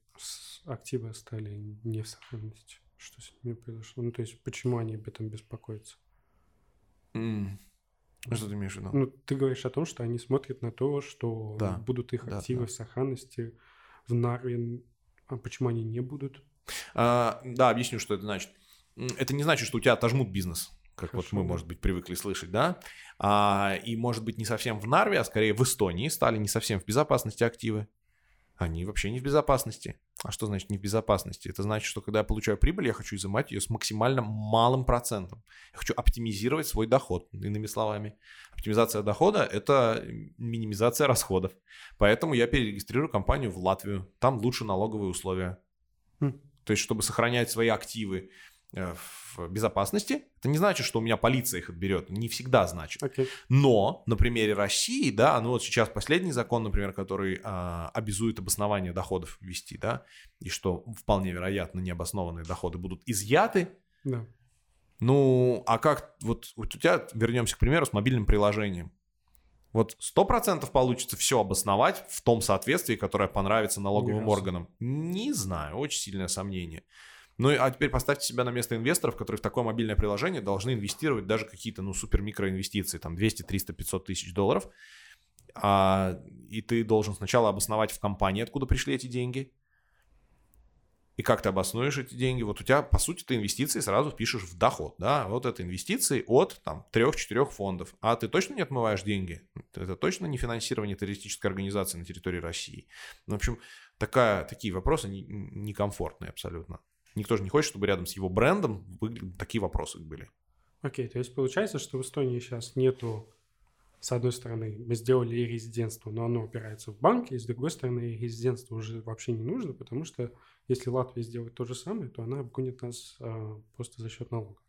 активы стали не в сохранности? Что с ними произошло? Ну, то есть, почему они об этом беспокоятся? Mm. Что ты имеешь в виду? Ну, ты говоришь о том, что они смотрят на то, что да. будут их активы да, в сохранности в Наре. А почему они не будут? А, да, объясню, что это значит. Это не значит, что у тебя отожмут бизнес, как Хорошо. вот мы, может быть, привыкли слышать, да? А, и, может быть, не совсем в Нарве, а скорее в Эстонии стали не совсем в безопасности активы. Они вообще не в безопасности. А что значит не в безопасности? Это значит, что когда я получаю прибыль, я хочу изымать ее с максимально малым процентом. Я хочу оптимизировать свой доход, иными словами. Оптимизация дохода – это минимизация расходов. Поэтому я перерегистрирую компанию в Латвию. Там лучше налоговые условия. Хм. То есть, чтобы сохранять свои активы в безопасности, это не значит, что у меня полиция их отберет. Не всегда значит. Okay. Но на примере России, да, ну вот сейчас последний закон, например, который а, обязует обоснование доходов ввести, да, и что вполне вероятно необоснованные доходы будут изъяты. Да. Ну, а как, вот, вот у тебя, вернемся к примеру, с мобильным приложением. Вот сто процентов получится все обосновать в том соответствии, которое понравится налоговым органам. Не знаю, очень сильное сомнение. Ну, а теперь поставьте себя на место инвесторов, которые в такое мобильное приложение должны инвестировать даже какие-то, ну, супер-микроинвестиции, там 200, 300, 500 тысяч долларов. А, и ты должен сначала обосновать в компании, откуда пришли эти деньги, и как ты обоснуешь эти деньги? Вот у тебя, по сути, ты инвестиции сразу пишешь в доход, да, вот это инвестиции от, там, трех-четырех фондов. А ты точно не отмываешь деньги? Это точно не финансирование террористической организации на территории России? Ну, в общем, такая, такие вопросы некомфортные абсолютно. Никто же не хочет, чтобы рядом с его брендом такие вопросы были. Окей, okay, то есть получается, что в Эстонии сейчас нету с одной стороны, мы сделали резидентство, но оно опирается в банке, и с другой стороны, резидентство уже вообще не нужно, потому что если Латвия сделает то же самое, то она обгонит нас а, просто за счет налога.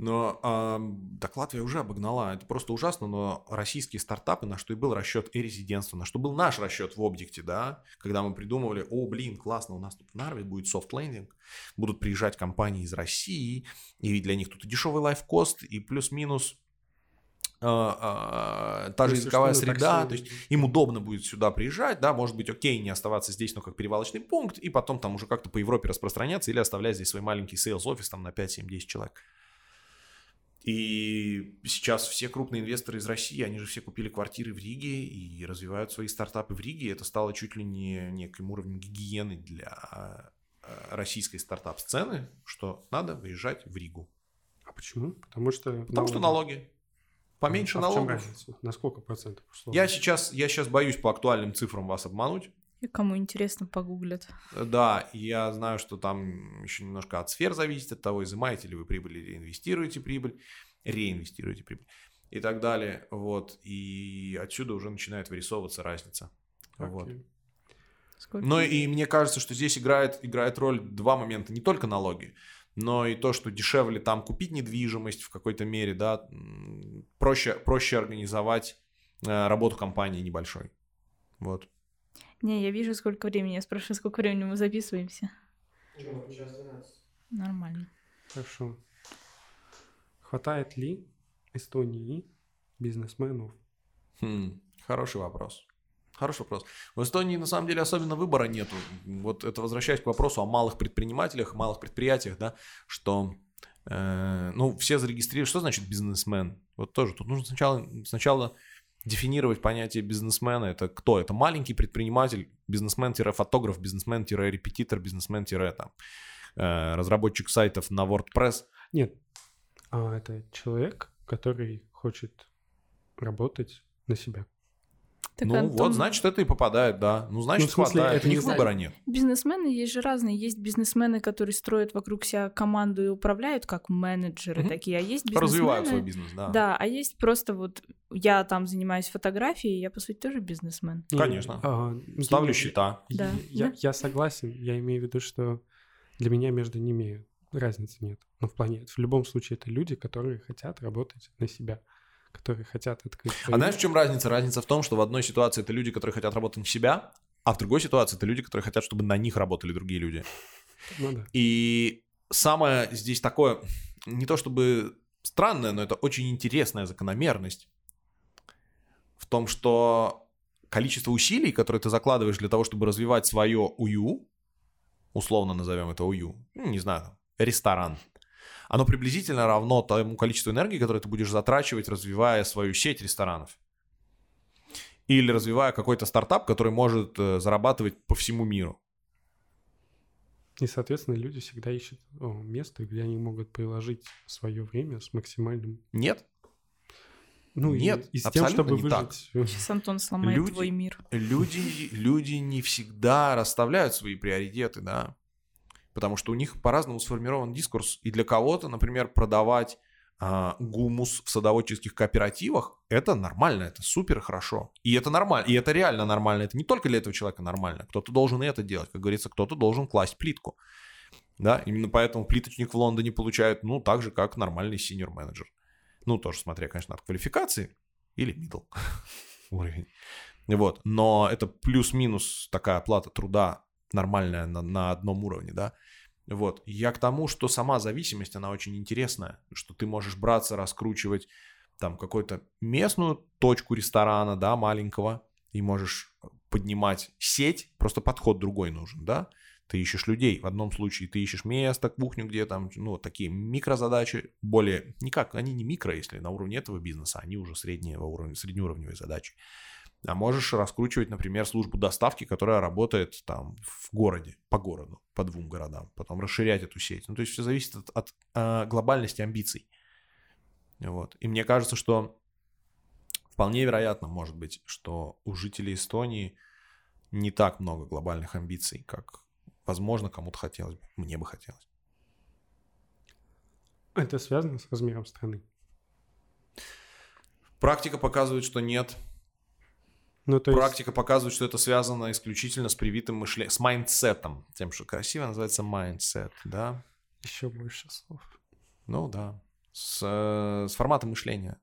Но э, так Латвия уже обогнала. Это просто ужасно, но российские стартапы, на что и был расчет и резидентство, на что был наш расчет в объекте, да, когда мы придумывали, о, блин, классно, у нас тут в Нарве будет софт-лендинг, будут приезжать компании из России, и для них тут и дешевый лайфкост, и плюс-минус а, а, та же языковая среда, то есть им удобно будет сюда приезжать, да, может быть, окей, не оставаться здесь, но как перевалочный пункт, и потом там уже как-то по Европе распространяться или оставлять здесь свой маленький sales офис там на 5, 7, 10 человек. И сейчас все крупные инвесторы из России, они же все купили квартиры в Риге и развивают свои стартапы в Риге. Это стало чуть ли не неким уровнем гигиены для э, российской стартап-сцены, что надо выезжать в Ригу. А почему? Потому что... Потому налоги. что налоги. Поменьше а налогов. На сколько процентов? Условно? Я сейчас, я сейчас боюсь по актуальным цифрам вас обмануть. И кому интересно, погуглят. Да, я знаю, что там еще немножко от сфер зависит, от того, изымаете ли вы прибыль или инвестируете прибыль, реинвестируете прибыль и так далее. Вот. И отсюда уже начинает вырисовываться разница. Okay. Вот. Сколько? Но и мне кажется, что здесь играет, играет роль два момента. Не только налоги, но и то, что дешевле там купить недвижимость в какой-то мере, да, проще, проще организовать э, работу компании небольшой. Вот. Не, я вижу, сколько времени. Я спрашиваю, сколько времени мы записываемся. Нормально. Хорошо. Хватает ли Эстонии бизнесменов? Хм, хороший вопрос. Хороший вопрос. В Эстонии на самом деле особенно выбора нету. Вот это возвращаясь к вопросу о малых предпринимателях, малых предприятиях, да, что э, ну все зарегистрировали. Что значит бизнесмен? Вот тоже тут нужно сначала сначала дефинировать понятие бизнесмена. Это кто? Это маленький предприниматель, бизнесмен-фотограф, бизнесмен-репетитор, бизнесмен-там э, разработчик сайтов на WordPress. Нет, а это человек, который хочет работать на себя. Так, ну Антон... вот, значит, это и попадает, да. Ну, значит, ну, смысле, хватает. Это у них выбора нет. Бизнесмены есть же разные. Есть бизнесмены, которые строят вокруг себя команду и управляют как менеджеры mm-hmm. такие, а есть бизнесмены... Развивают свой бизнес, да. Да, а есть просто вот я там занимаюсь фотографией, я, по сути, тоже бизнесмен. Конечно. А, Ставлю счета. Да. Я, да. я согласен. Я имею в виду, что для меня между ними разницы нет. Но в плане, в любом случае, это люди, которые хотят работать на себя которые хотят открыть. А знаешь, в чем разница? Разница в том, что в одной ситуации это люди, которые хотят работать на себя, а в другой ситуации это люди, которые хотят, чтобы на них работали другие люди. Ну, да. И самое здесь такое, не то чтобы странное, но это очень интересная закономерность в том, что количество усилий, которые ты закладываешь для того, чтобы развивать свое УЮ, условно назовем это УЮ, ну, не знаю, ресторан, оно приблизительно равно тому количеству энергии, которое ты будешь затрачивать, развивая свою сеть ресторанов. Или развивая какой-то стартап, который может э, зарабатывать по всему миру. И, соответственно, люди всегда ищут о, место, где они могут приложить свое время с максимальным... Нет. Ну, Нет, и, и с тем, чтобы не выжить. Так. Сейчас Антон сломает люди, твой мир. Люди, люди не всегда расставляют свои приоритеты, да потому что у них по-разному сформирован дискурс. И для кого-то, например, продавать а, гумус в садоводческих кооперативах, это нормально, это супер хорошо. И это нормально, и это реально нормально. Это не только для этого человека нормально. Кто-то должен и это делать. Как говорится, кто-то должен класть плитку. Да, именно поэтому плиточник в Лондоне получает, ну, так же, как нормальный синьор менеджер. Ну, тоже смотря, конечно, от квалификации или middle уровень. Вот, но это плюс-минус такая оплата труда нормальная на, на одном уровне, да. Вот. Я к тому, что сама зависимость, она очень интересная, что ты можешь браться, раскручивать там какую-то местную точку ресторана, да, маленького, и можешь поднимать сеть, просто подход другой нужен, да. Ты ищешь людей. В одном случае ты ищешь место, кухню, где там, ну, такие микрозадачи, более, никак, они не микро, если на уровне этого бизнеса, они уже среднего уровня, среднеуровневые задачи а можешь раскручивать, например, службу доставки, которая работает там в городе, по городу, по двум городам, потом расширять эту сеть. Ну, то есть все зависит от, от э, глобальности амбиций. Вот. И мне кажется, что вполне вероятно, может быть, что у жителей Эстонии не так много глобальных амбиций, как, возможно, кому-то хотелось бы. Мне бы хотелось. Это связано с размером страны? Практика показывает, что нет. Ну, то есть... Практика показывает, что это связано исключительно с привитым мышлением, с mindset ом. Тем, что красиво называется mindset, да? Еще больше слов. Ну да. С, э, с форматом мышления.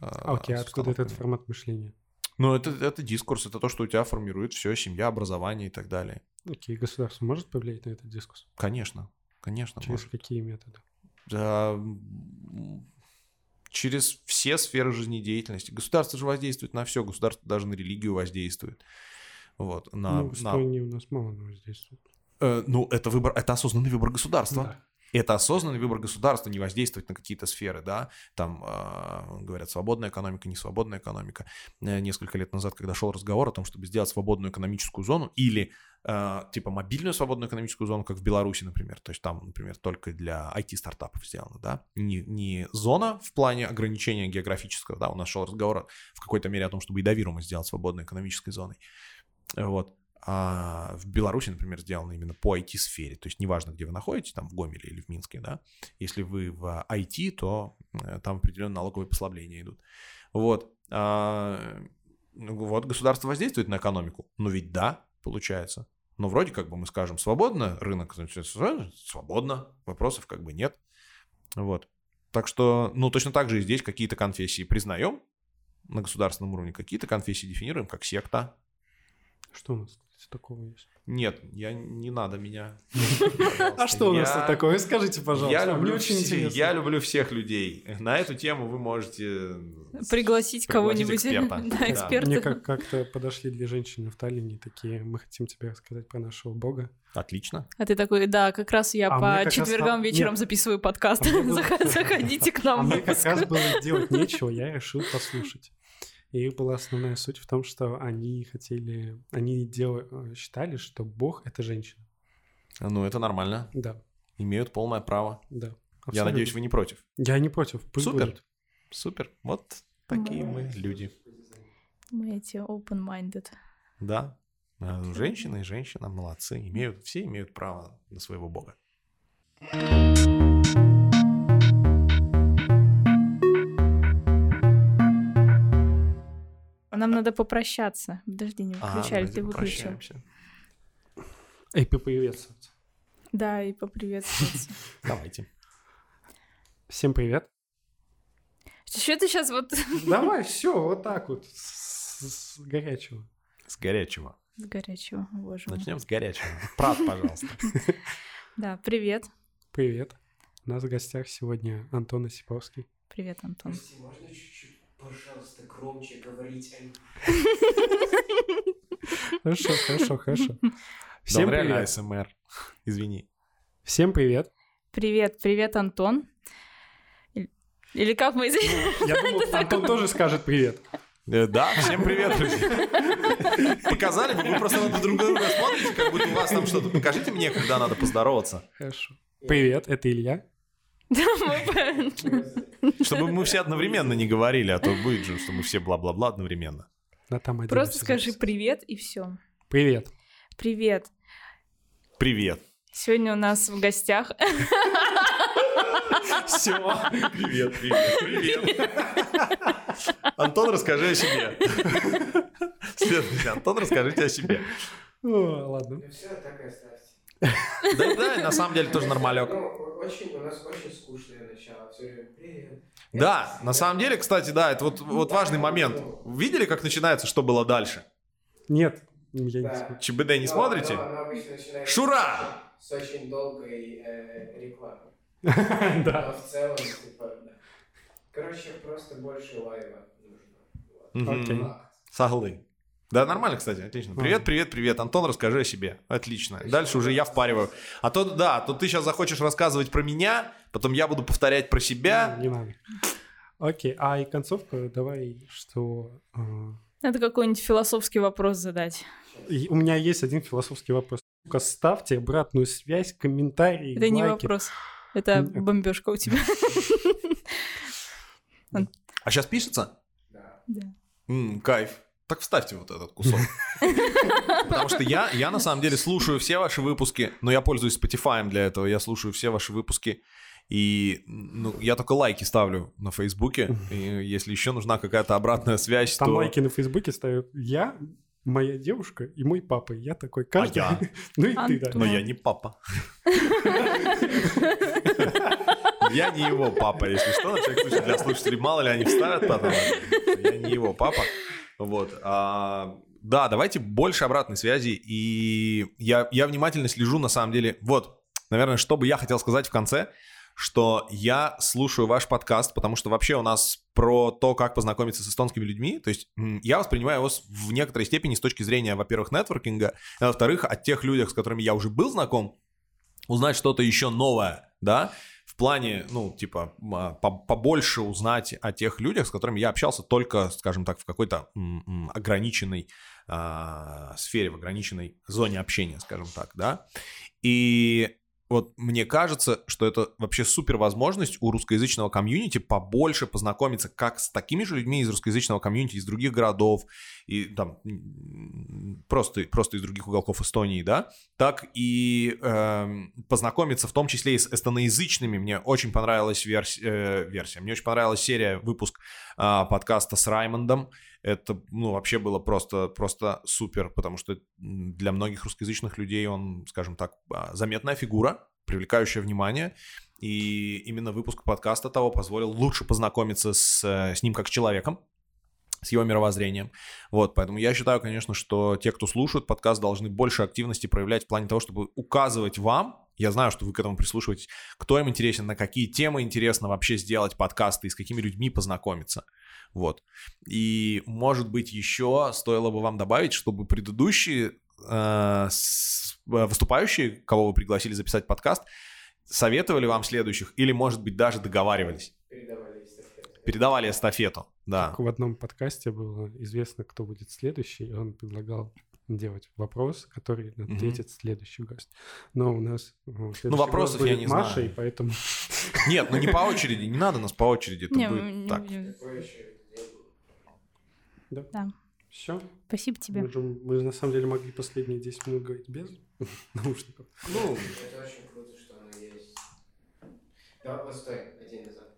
Э, окей, okay, откуда этот формат мышления? Ну, это, это дискурс, это то, что у тебя формирует все, семья, образование и так далее. Окей, okay, государство может повлиять на этот дискурс? Конечно, конечно. Через может. какие методы? Да, через все сферы жизнедеятельности. Государство же воздействует на все, государство даже на религию воздействует. Вот, на, ну, в стране на... у нас мало воздействует. Э, ну, это выбор, это осознанный выбор государства. Да. Это осознанный выбор государства не воздействовать на какие-то сферы, да, там э, говорят свободная экономика, не свободная экономика. Э, несколько лет назад, когда шел разговор о том, чтобы сделать свободную экономическую зону или э, типа мобильную свободную экономическую зону, как в Беларуси, например, то есть там, например, только для IT-стартапов сделано, да, не, не зона в плане ограничения географического, да, у нас шел разговор в какой-то мере о том, чтобы и Давиру сделать свободной экономической зоной, вот, а в Беларуси, например, сделано именно по IT-сфере. То есть неважно, где вы находитесь, там в Гомеле или в Минске, да, если вы в IT, то э, там определенные налоговые послабления идут. Вот. А, ну, вот государство воздействует на экономику. Ну ведь да, получается. Но вроде как бы мы скажем, свободно рынок, свободно, вопросов как бы нет. Вот. Так что, ну, точно так же и здесь какие-то конфессии признаем на государственном уровне, какие-то конфессии дефинируем как секта. Что у нас? Такого есть? Нет, я не надо меня. А что у нас тут такое? Скажите, пожалуйста. Я люблю, я люблю всех людей. На эту тему вы можете пригласить кого-нибудь эксперта. Мне как- как-то подошли две женщины в Таллине, такие, мы хотим тебе рассказать про нашего бога. Отлично. А ты такой, да, как раз я а по четвергам раз... вечером Нет. записываю подкаст. А Заходите к нам. А мне как раз было делать нечего, я решил послушать. И их была основная суть в том, что они хотели, они дел... Э, считали, что Бог — это женщина. Ну, это нормально. Да. Имеют полное право. Да. Абсолютно. Я надеюсь, вы не против. Я не против. Пусть Супер. Будет. Супер. Вот такие мы люди. Мы эти open-minded. Да. А женщина и женщина молодцы. Имеют, все имеют право на своего бога. Нам надо попрощаться. Подожди, не выключали, ты выключил. И поприветствоваться. Да, и поприветствоваться. Давайте. Всем привет. Что ты сейчас вот... Давай, все, вот так вот, с, с горячего. С горячего. С горячего, боже мой. Начнем с горячего. Прав, пожалуйста. Да, привет. Привет. У нас в гостях сегодня Антон Осиповский. Привет, Антон. Можно чуть-чуть, пожалуйста, громче говорить? Хорошо, хорошо, хорошо. Всем привет. СМР. Извини. Всем привет. Привет, привет, Антон. Или как мы... Я думал, Антон тоже скажет привет. Э, да, всем привет, друзья. Показали бы, вы просто на друг друга смотрите, как будто у вас там что-то. Покажите мне, когда надо поздороваться. Хорошо. Привет, это Илья. Да, мы Чтобы мы все одновременно не говорили, а то будет же, что мы все бла-бла-бла одновременно. Да, там Просто скажи привет и все. Привет. Привет. Привет. Сегодня у нас в гостях все. Привет, привет, привет. Антон, расскажи о себе. Следующий. Антон, расскажите о себе. О, ладно. Все, так и оставьте. Да, да, на самом деле тоже нормалек. Очень, у нас очень скучное начало. Все время привет. Да, на самом деле, кстати, да, это вот, вот важный момент. Видели, как начинается, что было дальше? Нет, я ЧБД не смотрите? Шура! С очень долгой э, рекламой. Да. Но в целом, типа, да. Короче, просто больше лайва нужно. Окей. Соглы. Да, нормально, кстати, отлично. Привет, привет, привет. Антон, расскажи о себе. Отлично. Дальше уже я впариваю. А то, да, а то ты сейчас захочешь рассказывать про меня, потом я буду повторять про себя. Не надо. Окей, а и концовка давай, что... А, Надо какой-нибудь философский вопрос задать. У меня есть один философский вопрос. Ставьте обратную связь, комментарии, Это не вопрос. Это бомбежка у тебя. А сейчас пишется? Да. Да. Кайф. Так вставьте вот этот кусок. Потому что я, я на самом деле слушаю все ваши выпуски, но я пользуюсь Spotify для этого, я слушаю все ваши выпуски, и ну, я только лайки ставлю на Фейсбуке, и если еще нужна какая-то обратная связь, Там то... лайки на Фейсбуке ставят я, моя девушка и мой папа. Я такой, каждый... А я? ну и ты, да. Но я не папа. Я не его папа, если что, на всякий случай для слушателей, мало ли они вставят потом. Я не его папа. Вот. А, да, давайте больше обратной связи. И я, я внимательно слежу, на самом деле. Вот, наверное, что бы я хотел сказать в конце – что я слушаю ваш подкаст, потому что вообще у нас про то, как познакомиться с эстонскими людьми, то есть я воспринимаю его в некоторой степени с точки зрения, во-первых, нетворкинга, а во-вторых, от тех людях, с которыми я уже был знаком, узнать что-то еще новое, да, плане, ну, типа, а, побольше узнать о тех людях, с которыми я общался только, скажем так, в какой-то ограниченной э, сфере, в ограниченной зоне общения, скажем так, да. И вот мне кажется, что это вообще супер возможность у русскоязычного комьюнити побольше познакомиться как с такими же людьми из русскоязычного комьюнити, из других городов, и там просто, просто из других уголков Эстонии, да, так и э, познакомиться в том числе и с эстоноязычными. Мне очень понравилась версия, э, версия. мне очень понравилась серия, выпуск э, подкаста с Раймондом, это, ну, вообще было просто, просто супер, потому что для многих русскоязычных людей он, скажем так, а, заметная фигура, привлекающая внимание, и именно выпуск подкаста того позволил лучше познакомиться с, э, с ним как с человеком, с его мировоззрением. Вот, поэтому я считаю, конечно, что те, кто слушают подкаст, должны больше активности проявлять в плане того, чтобы указывать вам, я знаю, что вы к этому прислушиваетесь, кто им интересен, на какие темы интересно вообще сделать подкасты и с какими людьми познакомиться. Вот. И, может быть, еще стоило бы вам добавить, чтобы предыдущие э, э, выступающие, кого вы пригласили записать подкаст, советовали вам следующих или, может быть, даже договаривались. Передавали. Передавали эстафету, да. Как в одном подкасте было известно, кто будет следующий, и он предлагал делать вопрос, который ответит mm-hmm. следующий гость. Но у нас ну, вопросов я не Маша, знаю. и поэтому... Нет, ну не по очереди, не надо нас по очереди, это Не, будет не так. не. Да. Да. Все. Спасибо тебе. Мы, же, мы же на самом деле могли последние 10 минут говорить без наушников. Ну, это очень круто, что оно есть. Да, постой, один назад.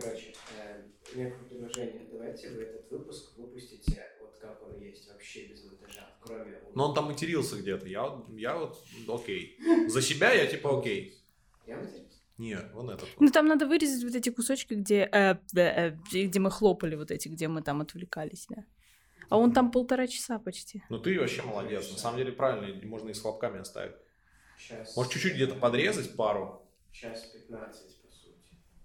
Короче, э, у меня предложение. Давайте вы этот выпуск выпустите вот как он есть, вообще без монтажа, кроме... Но он там матерился где-то. Я, я вот окей. За себя я типа окей. Я матерился? Нет, вон этот. Ну там надо вырезать вот эти кусочки, где, э, э, где мы хлопали вот эти, где мы там отвлекались, да. А он там полтора часа почти. Ну ты вообще молодец. На самом деле правильно, можно и с хлопками оставить. Сейчас... Может чуть-чуть где-то подрезать пару. Час 15, по сути.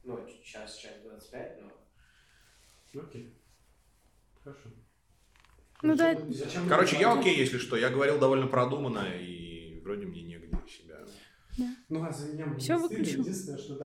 Ну, час, час 25, но... Окей. Хорошо. Ну да. Зачем Короче, я окей, если что. Я говорил довольно продуманно, и вроде мне негде себя. Ну, а за меня стыдно. выключу. Единственное, что